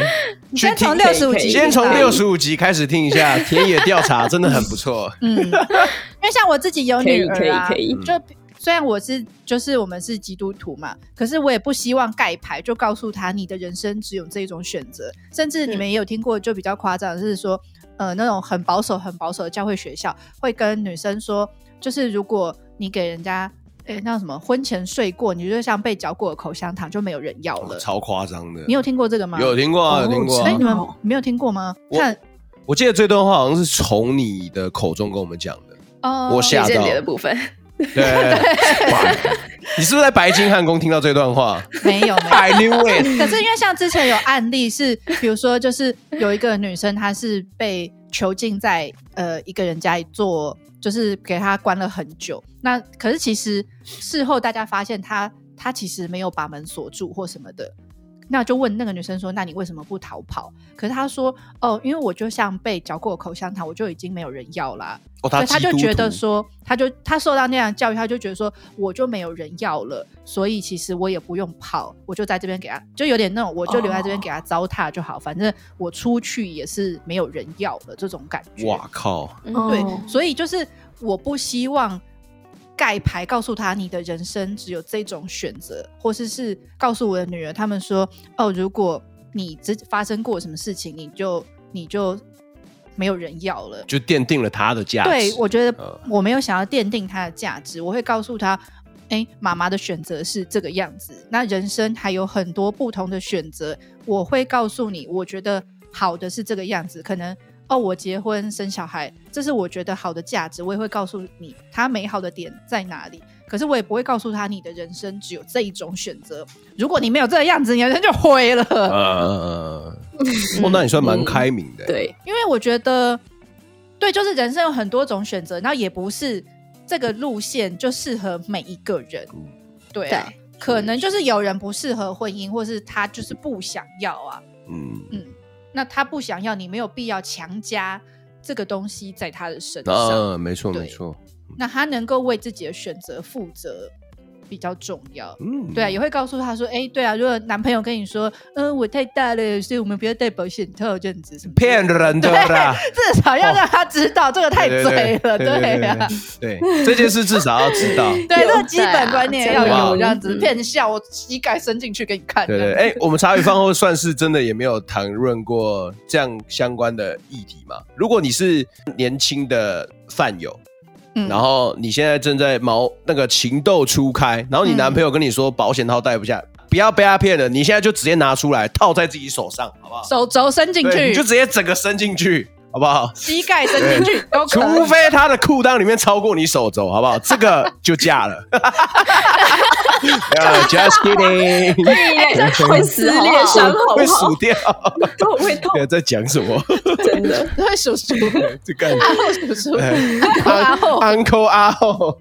先从六十五集，先从六十五集开始听一下田野调查，真的很不错。[laughs] 嗯，因为像我自己有女儿啊，可以，可以，可以，就虽然我是就是我们是基督徒嘛，可是我也不希望盖牌，就告诉他你的人生只有这一种选择。甚至你们也有听过，就比较夸张就是说，呃，那种很保守、很保守的教会学校会跟女生说。就是如果你给人家，哎、欸，那什么婚前睡过，你就像被嚼过的口香糖，就没有人要了，哦、超夸张的。你有听过这个吗？有听过啊，有听过、啊。哎、你们没有听过吗？我看，我记得这段话好像是从你的口中跟我们讲的。哦，我吓到。间谍的部分。对，你是不是在白金汉宫听到这段话？没有，没有。I knew it。可是因为像之前有案例是，比如说就是有一个女生，她是被囚禁在呃一个人家里做。就是给她关了很久，那可是其实事后大家发现她她其实没有把门锁住或什么的，那就问那个女生说：“那你为什么不逃跑？”可是她说：“哦，因为我就像被嚼过口香糖，我就已经没有人要啦。哦”所以他就觉得说，她就她受到那样的教育，她就觉得说，我就没有人要了，所以其实我也不用跑，我就在这边给她，就有点那种，我就留在这边给她糟蹋就好，哦、反正我出去也是没有人要的这种感觉。哇靠！对，哦、所以就是。我不希望盖牌告诉他，你的人生只有这种选择，或是是告诉我的女儿，他们说哦，如果你只发生过什么事情，你就你就没有人要了，就奠定了他的价值。对，我觉得我没有想要奠定他的价值，我会告诉他，哎，妈妈的选择是这个样子，那人生还有很多不同的选择，我会告诉你，我觉得好的是这个样子，可能。哦，我结婚生小孩，这是我觉得好的价值，我也会告诉你它美好的点在哪里。可是我也不会告诉他，你的人生只有这一种选择。如果你没有这个样子，你的人生就毁了。呃，[laughs] 哦，那你算蛮开明的。对，因为我觉得，对，就是人生有很多种选择，然后也不是这个路线就适合每一个人。对啊，对，可能就是有人不适合婚姻，或是他就是不想要啊。嗯嗯，那他不想要，你没有必要强加这个东西在他的身上。嗯，没错没错。那他能够为自己的选择负责比较重要。嗯，对啊，也会告诉他说：“哎、欸，对啊，如果男朋友跟你说，嗯、呃，我太大了，所以我们不要戴保险套这样子，什么骗人的啦，至少要让他知道、哦、这个太嘴了，对啊，对，这件事至少要知道，[laughs] 对，这个基本观念要有，这样子骗笑，我膝盖伸进去给你看。对对，哎、欸，我们茶余饭后算是真的也没有谈论过这样相关的议题嘛？如果你是年轻的饭友。嗯、然后你现在正在毛那个情窦初开，然后你男朋友跟你说保险套戴不下，嗯、不要被他骗了，你现在就直接拿出来套在自己手上，好不好？手肘伸进去，你就直接整个伸进去，好不好？膝盖伸进去，除非他的裤裆里面超过你手肘，好不好？[laughs] 这个就嫁了。yeah, [laughs] just kidding，[laughs] 会撕裂伤口，会数掉，会痛。在讲什么？真的会数数。这个阿后数数，阿后，Uncle 阿后。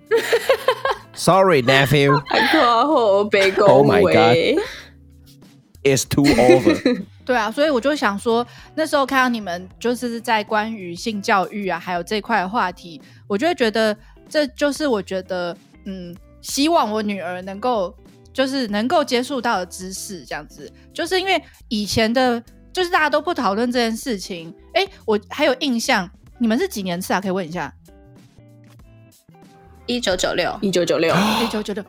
Sorry, nephew. Uncle 阿后被恭维。Oh my god, it's too over. 对啊，所以我就想说，那时候看到你们就是在关于性教育啊，还有这块话题，我就会觉得，这就是我觉得，嗯。希望我女儿能够，就是能够接触到的知识，这样子，就是因为以前的，就是大家都不讨论这件事情。哎，我还有印象，你们是几年次啊？可以问一下。一九九六，一九九六，一九九六。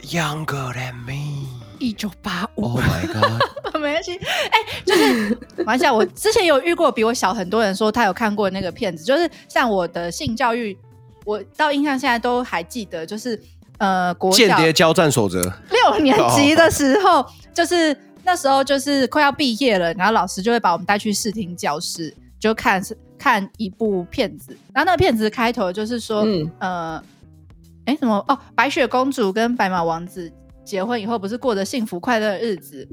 Younger than me。一九八五。Oh my god。[laughs] 没关系，哎，就是玩笑。我之前有遇过比我小很多人说他有看过那个片子，就是像我的性教育，我到印象现在都还记得，就是。呃，国间谍交战守则六年级的时候，就是那时候就是快要毕业了，然后老师就会把我们带去视听教室，就看看一部片子。然后那个片子开头就是说，嗯、呃，哎，什么哦，白雪公主跟白马王子结婚以后，不是过着幸福快乐的日子？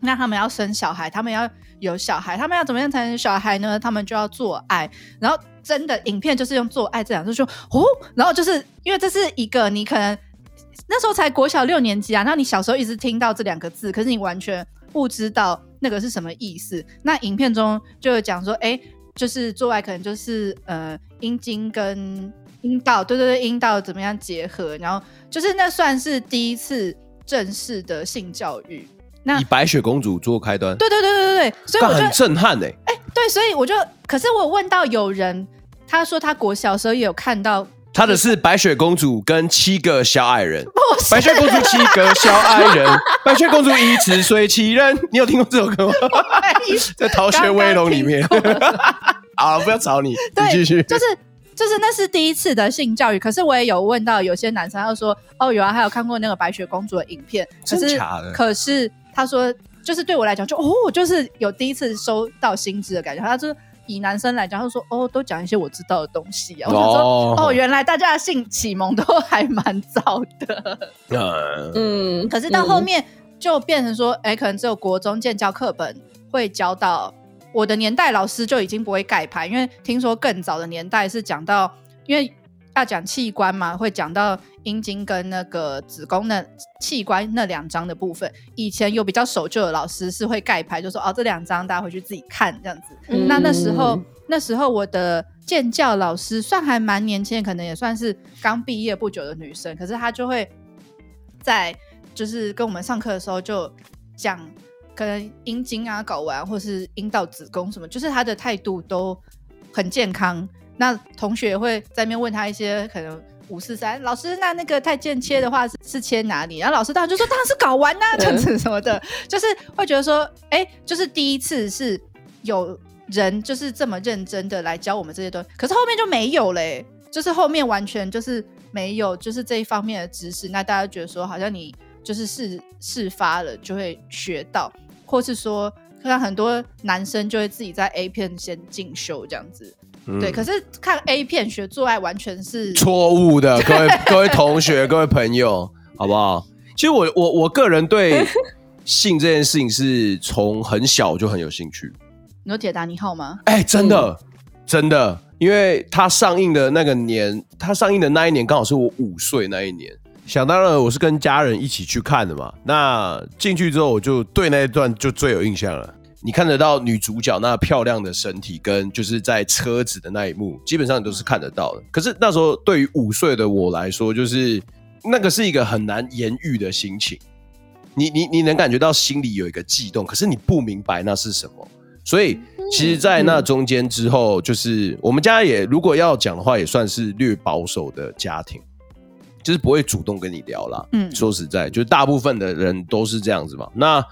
那他们要生小孩，他们要有小孩，他们要怎么样才能有小孩呢？他们就要做爱，然后。真的影片就是用做爱这两个字说哦，然后就是因为这是一个你可能那时候才国小六年级啊，然后你小时候一直听到这两个字，可是你完全不知道那个是什么意思。那影片中就讲说，哎，就是做爱可能就是呃阴茎跟阴道，对对对，阴道怎么样结合，然后就是那算是第一次正式的性教育。那以白雪公主做开端，对对对对对对，所以我很震撼哎，哎，对，所以我就，可是我问到有人。他说他国小时候也有看到，他的是白雪公主跟七个小矮人。[laughs] 白雪公主七个小矮人，[laughs] 白雪公主一次睡七人。你有听过这首歌吗？[laughs] 在《逃学威龙》里面。好了，不要吵你，你继续。就是就是那是第一次的性教育，可是我也有问到有些男生，他说哦有啊，还有看过那个白雪公主的影片，可是真假的？可是他说就是对我来讲就哦就是有第一次收到新知的感觉，他说。以男生来讲，他说：“哦，都讲一些我知道的东西啊。”我想说：“哦，哦，原来大家的性启蒙都还蛮早的。”嗯，可是到后面就变成说：“哎、嗯，可能只有国中建教课本会教到。我的年代老师就已经不会盖牌，因为听说更早的年代是讲到，因为。”要讲器官嘛，会讲到阴茎跟那个子宫那器官那两张的部分。以前有比较守旧的老师是会盖牌，就说哦，这两张大家回去自己看这样子。嗯、那那时候那时候我的建教老师算还蛮年轻，可能也算是刚毕业不久的女生，可是她就会在就是跟我们上课的时候就讲，可能阴茎啊、睾丸或是阴道、子宫什么，就是他的态度都很健康。那同学会在那边问他一些可能五四三，老师，那那个太监切的话是是切哪里？然后老师当然就说当然是睾丸呐，这样子什么的，就是会觉得说，哎、欸，就是第一次是有人就是这么认真的来教我们这些东西，可是后面就没有嘞、欸，就是后面完全就是没有就是这一方面的知识，那大家觉得说好像你就是事事发了就会学到，或是说看很多男生就会自己在 A 片先进修这样子。嗯、对，可是看 A 片学做爱完全是错误的，各位 [laughs] 各位同学、各位朋友，好不好？其实我我我个人对 [laughs] 性这件事情是从很小就很有兴趣。你有铁达尼号吗？哎、欸，真的、嗯、真的，因为它上映的那个年，它上映的那一年刚好是我五岁那一年。想当然，我是跟家人一起去看的嘛。那进去之后，我就对那一段就最有印象了。你看得到女主角那漂亮的身体，跟就是在车子的那一幕，基本上你都是看得到的。可是那时候对于五岁的我来说，就是那个是一个很难言喻的心情。你你你能感觉到心里有一个悸动，可是你不明白那是什么。所以其实，在那中间之后，就是我们家也如果要讲的话，也算是略保守的家庭，就是不会主动跟你聊啦。嗯，说实在，就是大部分的人都是这样子嘛。那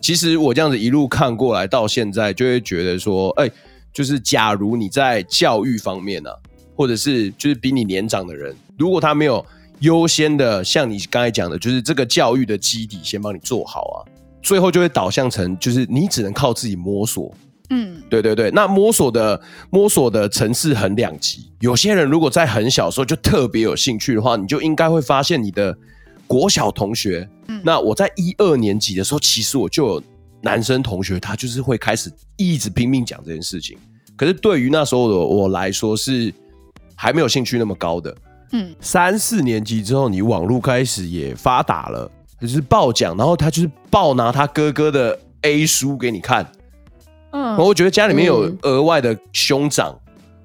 其实我这样子一路看过来，到现在就会觉得说，哎、欸，就是假如你在教育方面呢、啊，或者是就是比你年长的人，如果他没有优先的像你刚才讲的，就是这个教育的基底先帮你做好啊，最后就会导向成就是你只能靠自己摸索。嗯，对对对，那摸索的摸索的层次很两极。有些人如果在很小的时候就特别有兴趣的话，你就应该会发现你的。国小同学，嗯，那我在一二年级的时候，其实我就有男生同学，他就是会开始一直拼命讲这件事情。可是对于那时候的我来说，是还没有兴趣那么高的。嗯，三四年级之后，你网络开始也发达了，就是爆讲，然后他就是爆拿他哥哥的 A 书给你看。嗯，我觉得家里面有额外的兄长。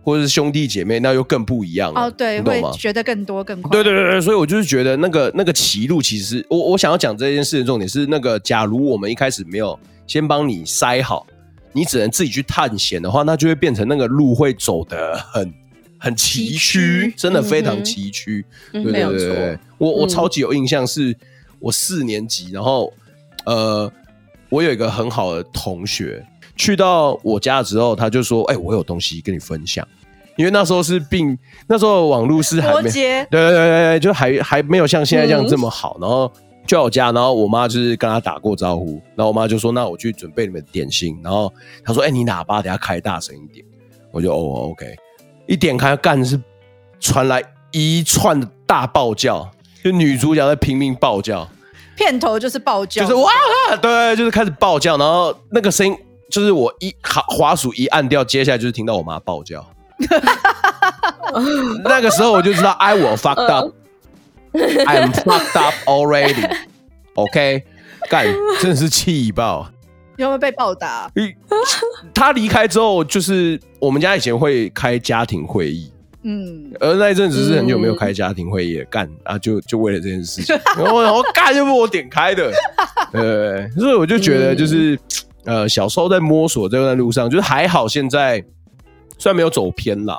或者是兄弟姐妹，那又更不一样了。哦，对，会学得更多更快。对对对对，所以我就是觉得那个那个歧路，其实我我想要讲这件事的重点是，那个假如我们一开始没有先帮你塞好，你只能自己去探险的话，那就会变成那个路会走的很很崎岖，真的非常崎岖。对对，对，我我超级有印象，是我四年级，然后呃，我有一个很好的同学。去到我家的时候，他就说：“哎、欸，我有东西跟你分享。”因为那时候是病，那时候网络是还没，对对对对，就还还没有像现在这样这么好。嗯、然后就到我家，然后我妈就是跟他打过招呼，然后我妈就说：“那我去准备你们点心。”然后他说：“哎、欸，你喇叭等下开大声一点。”我就哦，OK。一点开干是传来一串的大爆叫，就女主角在拼命爆叫，片头就是爆叫，就是哇，对，就是开始爆叫，然后那个声音。就是我一滑滑鼠一按掉，接下来就是听到我妈爆叫。[laughs] 那个时候我就知道，I will fucked up，I am fucked up already。OK，干，真的是气爆。有没有被暴打？他离开之后，就是我们家以前会开家庭会议，嗯，而那一阵子是很久没有开家庭会议了，干啊，就就为了这件事情，然后然后干又不我点开的，对，所以我就觉得就是。呃，小时候在摸索这段路上，就是还好，现在虽然没有走偏啦，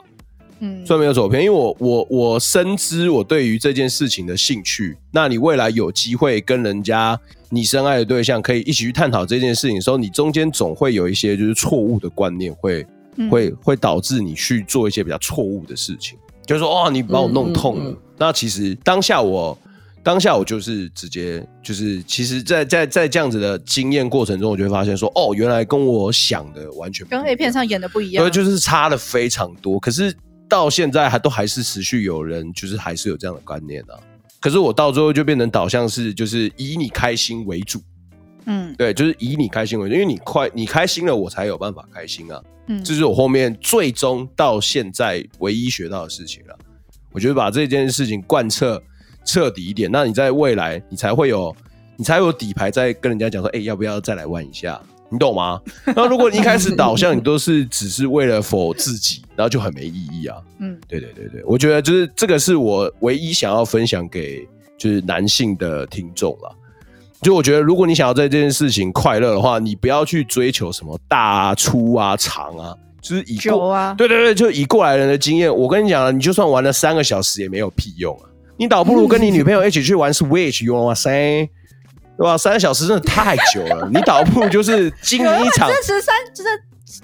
嗯，虽然没有走偏，因为我我我深知我对于这件事情的兴趣。那你未来有机会跟人家你深爱的对象可以一起去探讨这件事情的时候，你中间总会有一些就是错误的观念会，会、嗯、会会导致你去做一些比较错误的事情，就是说哦，你把我弄痛了。嗯嗯嗯、那其实当下我。当下我就是直接就是，其实在，在在在这样子的经验过程中，我就会发现说，哦，原来跟我想的完全不一样，跟 A 片上演的不一样，对，就是差的非常多。可是到现在还都还是持续有人，就是还是有这样的观念啊。可是我到最后就变成导向是，就是以你开心为主，嗯，对，就是以你开心为主，因为你快你开心了，我才有办法开心啊。嗯，这是我后面最终到现在唯一学到的事情了。我觉得把这件事情贯彻。彻底一点，那你在未来你才会有，你才有底牌，在跟人家讲说，哎、欸，要不要再来玩一下？你懂吗？[laughs] 那如果你一开始导向你都是只是为了 for 自己，然后就很没意义啊。嗯，对对对对，我觉得就是这个是我唯一想要分享给就是男性的听众了。就我觉得，如果你想要在这件事情快乐的话，你不要去追求什么大啊、粗啊、长啊，就是以过啊，对对对，就以过来人的经验，我跟你讲了，你就算玩了三个小时也没有屁用啊。你倒不如跟你女朋友一起去玩 Switch，哇塞，对吧？三个小时真的太久了，你倒不如就是经营一场。坚持三，就是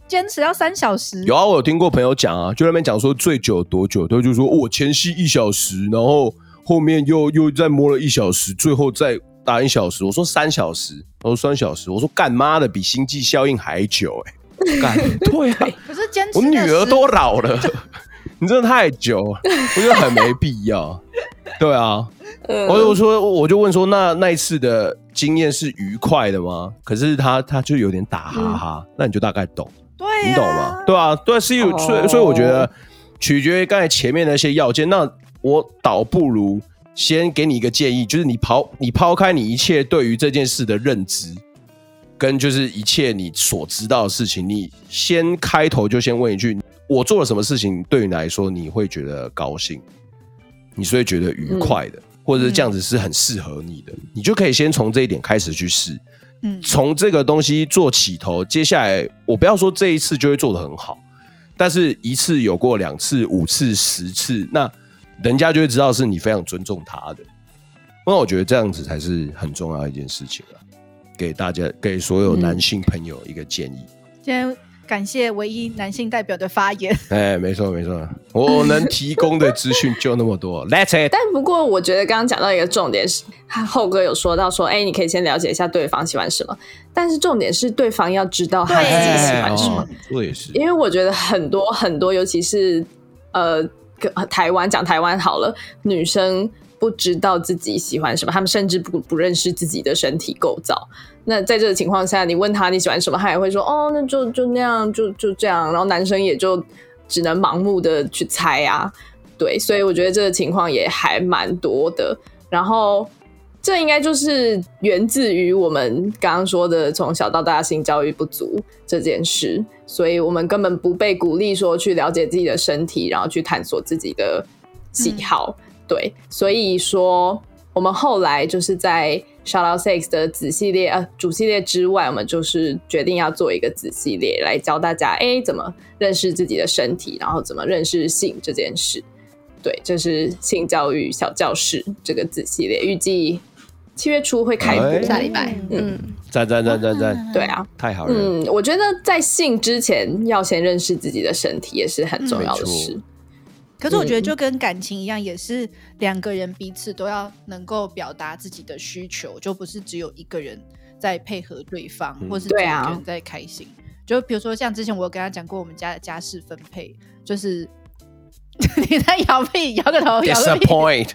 坚持要三小时。有啊，我有听过朋友讲啊，就那边讲说最久多久，他就说我前戏一小时，然后后面又又再摸了一小时，最后再打一小时，我说三小时，我说三小时，我说干妈的比星际效应还久哎、欸，[laughs] 干对啊，可是坚持我女儿都老了，你真的太久，我觉得很没必要。对啊，我我说我就问说，那那一次的经验是愉快的吗？可是他他就有点打哈哈，嗯、那你就大概懂，对、啊，你懂吗？对啊，对，是有，所以所以我觉得取决于刚才前面那些要件。那我倒不如先给你一个建议，就是你抛你抛开你一切对于这件事的认知，跟就是一切你所知道的事情，你先开头就先问一句：我做了什么事情对你来说你会觉得高兴？你是会觉得愉快的，嗯、或者是这样子是很适合你的，嗯、你就可以先从这一点开始去试，嗯，从这个东西做起头，接下来我不要说这一次就会做得很好，但是一次有过两次、五次、十次，那人家就会知道是你非常尊重他的。那我觉得这样子才是很重要的一件事情了，给大家给所有男性朋友一个建议。今天。感谢唯一男性代表的发言。[laughs] 哎，没错没错，我能提供的资讯就那么多。Let's it。但不过，我觉得刚刚讲到一个重点是，后哥有说到说，哎，你可以先了解一下对方喜欢什么。但是重点是，对方要知道他自己喜欢什么。我也是。因为我觉得很多很多，尤其是呃，台湾讲台湾好了，女生不知道自己喜欢什么，他们甚至不不认识自己的身体构造。那在这个情况下，你问他你喜欢什么，他也会说哦，那就就那样，就就这样。然后男生也就只能盲目的去猜啊，对。所以我觉得这个情况也还蛮多的。然后这应该就是源自于我们刚刚说的从小到大性教育不足这件事，所以我们根本不被鼓励说去了解自己的身体，然后去探索自己的喜好。对，所以说我们后来就是在。Shout Out Six 的子系列呃主系列之外，我们就是决定要做一个子系列来教大家，哎，怎么认识自己的身体，然后怎么认识性这件事。对，这是性教育小教室这个子系列，预计七月初会开播，哎、下礼拜。嗯，赞赞赞赞赞，对啊，太好了。嗯，我觉得在性之前要先认识自己的身体，也是很重要的事。嗯可是我觉得就跟感情一样，也是两个人彼此都要能够表达自己的需求，就不是只有一个人在配合对方，或是只有一个人在开心。就比如说像之前我有跟他讲过，我们家的家事分配，就是 [laughs] 你在摇屁摇个头，disappoint。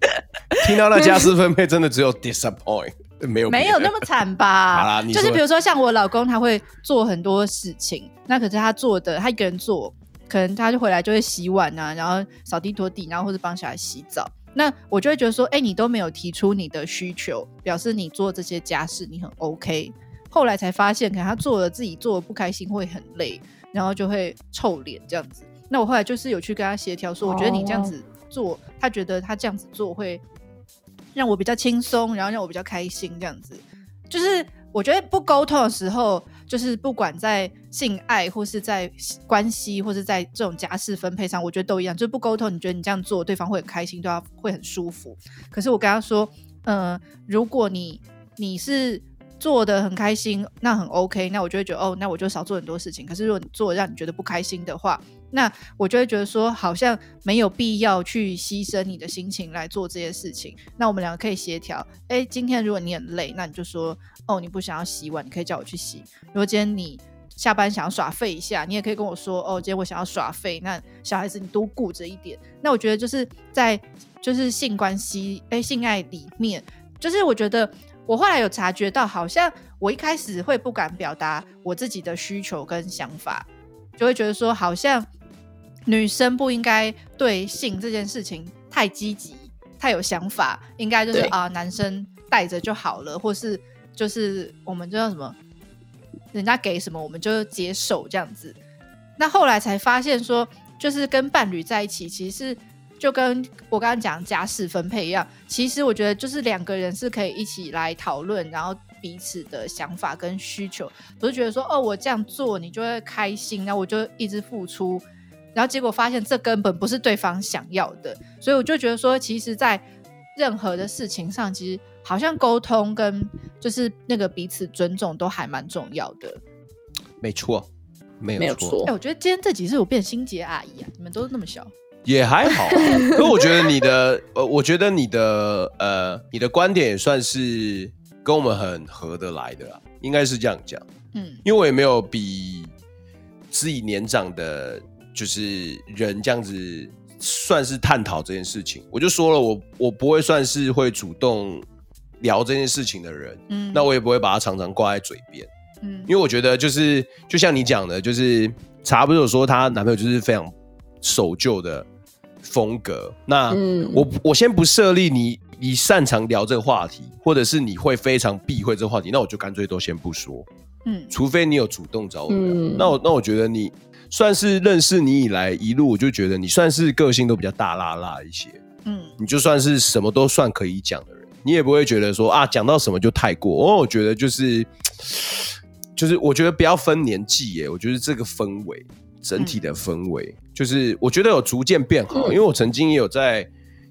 [laughs] 听到那家事分配，真的只有 disappoint，没有没有那么惨吧？[laughs] 就是比如说像我老公，他会做很多事情，那可是他做的，他一个人做。可能他就回来就会洗碗啊，然后扫地拖地，然后或者帮小孩洗澡。那我就会觉得说，哎、你都没有提出你的需求，表示你做这些家事你很 OK。后来才发现，可能他做了自己做的不开心，会很累，然后就会臭脸这样子。那我后来就是有去跟他协调说，我觉得你这样子做他觉得他这样子做会让我比较轻松，然后让我比较开心这样子。就是我觉得不沟通的时候。就是不管在性爱或是在关系，或是在这种家事分配上，我觉得都一样。就是不沟通，你觉得你这样做，对方会很开心，对方会很舒服。可是我跟他说，嗯、呃，如果你你是做的很开心，那很 OK，那我就会觉得哦，那我就少做很多事情。可是如果你做让你觉得不开心的话，那我就会觉得说，好像没有必要去牺牲你的心情来做这些事情。那我们两个可以协调。哎，今天如果你很累，那你就说。哦，你不想要洗碗，你可以叫我去洗。如果今天你下班想要耍废一下，你也可以跟我说。哦，今天我想要耍废，那小孩子你多顾着一点。那我觉得就是在就是性关系，哎，性爱里面，就是我觉得我后来有察觉到，好像我一开始会不敢表达我自己的需求跟想法，就会觉得说，好像女生不应该对性这件事情太积极、太有想法，应该就是啊，男生带着就好了，或是。就是我们叫什么，人家给什么我们就接受这样子。那后来才发现说，就是跟伴侣在一起，其实就跟我刚刚讲家事分配一样。其实我觉得就是两个人是可以一起来讨论，然后彼此的想法跟需求，不是觉得说哦，我这样做你就会开心，那我就一直付出，然后结果发现这根本不是对方想要的。所以我就觉得说，其实，在任何的事情上，其实。好像沟通跟就是那个彼此尊重都还蛮重要的。没错，没有错。哎、欸，我觉得今天这集是我变心结阿姨啊！你们都那么小，也还好、啊，可是我觉得你的呃，我觉得你的呃，你的观点也算是跟我们很合得来的啦，应该是这样讲。嗯，因为我也没有比自己年长的，就是人这样子算是探讨这件事情。我就说了，我我不会算是会主动聊这件事情的人。嗯，那我也不会把它常常挂在嘴边。嗯，因为我觉得就是就像你讲的，就是茶不是有说她男朋友就是非常守旧的。风格，那我我先不设立你，你擅长聊这个话题，或者是你会非常避讳这个话题，那我就干脆都先不说。嗯，除非你有主动找我聊，嗯，那我那我觉得你算是认识你以来一路，我就觉得你算是个性都比较大辣辣一些。嗯，你就算是什么都算可以讲的人，你也不会觉得说啊讲到什么就太过。哦，我觉得就是就是我觉得不要分年纪耶，我觉得这个氛围。整体的氛围、嗯、就是，我觉得有逐渐变好，嗯、因为我曾经也有在，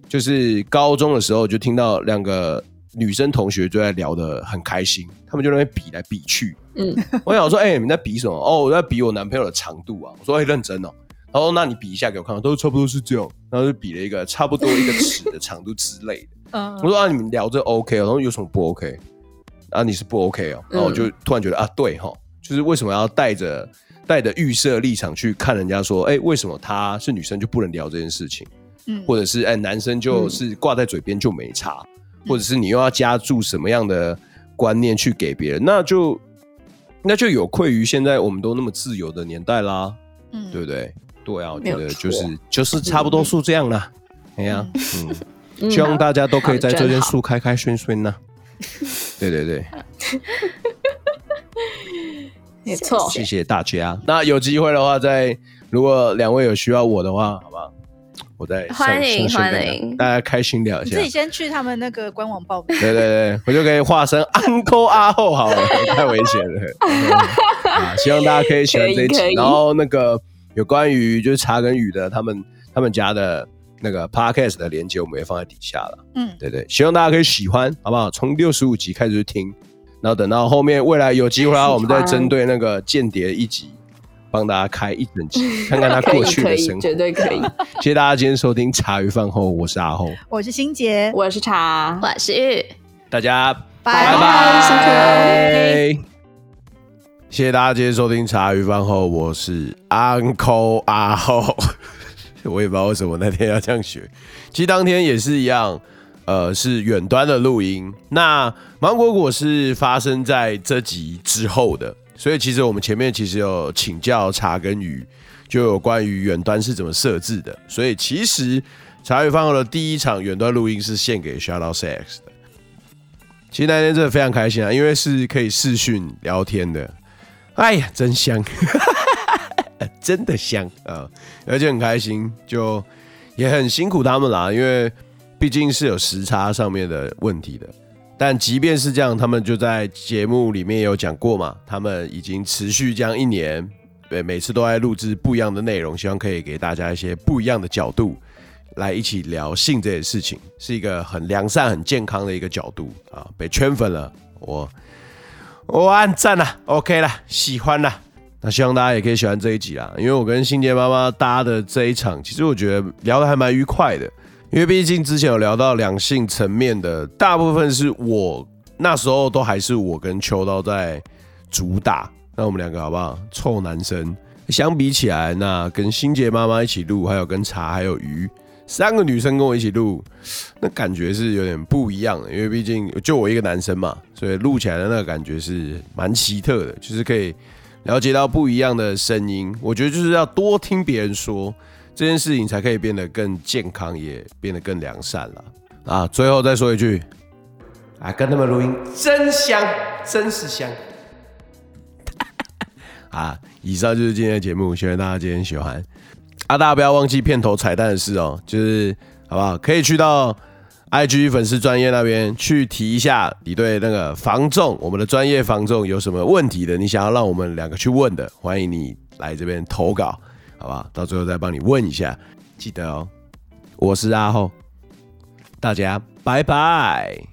就是高中的时候就听到两个女生同学就在聊得很开心，他们就在那边比来比去。嗯，我想说，哎、欸，你们在比什么？哦，我在比我男朋友的长度啊。我说，哎、欸，认真哦。然后，那你比一下给我看，都差不多是这样。然后就比了一个差不多一个尺的长度之类的。嗯，我说啊，你们聊这 OK 哦，然后有什么不 OK？啊，你是不 OK 哦。然后我就突然觉得啊，对哈，就是为什么要带着。带着预设立场去看人家说，哎、欸，为什么她是女生就不能聊这件事情？嗯，或者是哎、欸，男生就是挂在嘴边就没差，嗯、或者是你又要加注什么样的观念去给别人，那就那就有愧于现在我们都那么自由的年代啦，嗯，对不对？对啊，我觉得就是就是差不多是这样啦。哎呀，[laughs] 嗯，希望大家都可以在这边树开开顺顺呐。[laughs] 对对对。[laughs] 没错，谢谢大家。那有机会的话，再如果两位有需要我的话，好不好？我再欢迎欢迎，大家开心聊一下。你自己先去他们那个官网报名。对对对，我就可以化身 Uncle 阿后，好了，[laughs] 太危险了。[laughs] 啊，希望大家可以喜欢这一集。然后那个有关于就是茶跟雨的他们他们家的那个 Podcast 的连接，我们也放在底下了。嗯，对对，希望大家可以喜欢，好不好？从六十五集开始听。然后等到后面未来有机会啊，我们再针对那个间谍一集，帮大家开一整集，[laughs] 看看他过去的生活，绝对可以。谢谢大家今天收听茶余饭后，我是阿后，我是欣洁，我是茶，我是玉，大家拜拜，拜。谢谢大家今天收听茶余饭后，我是 Uncle 阿后，[laughs] 我也不知道为什么那天要这样学，其实当天也是一样。呃，是远端的录音。那芒果果是发生在这集之后的，所以其实我们前面其实有请教茶跟鱼，就有关于远端是怎么设置的。所以其实茶余饭后的第一场远端录音是献给 Shoutout Sex 的。其实那天真的非常开心啊，因为是可以视讯聊天的。哎呀，真香，[laughs] 真的香啊，而且很开心，就也很辛苦他们啦，因为。毕竟是有时差上面的问题的，但即便是这样，他们就在节目里面有讲过嘛，他们已经持续这样一年，对，每次都在录制不一样的内容，希望可以给大家一些不一样的角度来一起聊性这件事情，是一个很良善、很健康的一个角度啊！被圈粉了，我我按赞了，OK 了，喜欢了，那希望大家也可以喜欢这一集啦，因为我跟新杰妈妈搭的这一场，其实我觉得聊得还蛮愉快的。因为毕竟之前有聊到两性层面的，大部分是我那时候都还是我跟秋刀在主打，那我们两个好不好？臭男生相比起来，那跟欣洁妈妈一起录，还有跟茶还有鱼三个女生跟我一起录，那感觉是有点不一样的。因为毕竟就我一个男生嘛，所以录起来的那个感觉是蛮奇特的，就是可以了解到不一样的声音。我觉得就是要多听别人说。这件事情才可以变得更健康，也变得更良善了啊！最后再说一句，啊，跟他们录音真香，真是香 [laughs] 啊！以上就是今天的节目，希望大家今天喜欢啊！大家不要忘记片头彩蛋的事哦，就是好不好？可以去到 IG 粉丝专业那边去提一下你对那个防重，我们的专业防重有什么问题的，你想要让我们两个去问的，欢迎你来这边投稿。好吧，到最后再帮你问一下，记得哦。我是阿后，大家拜拜。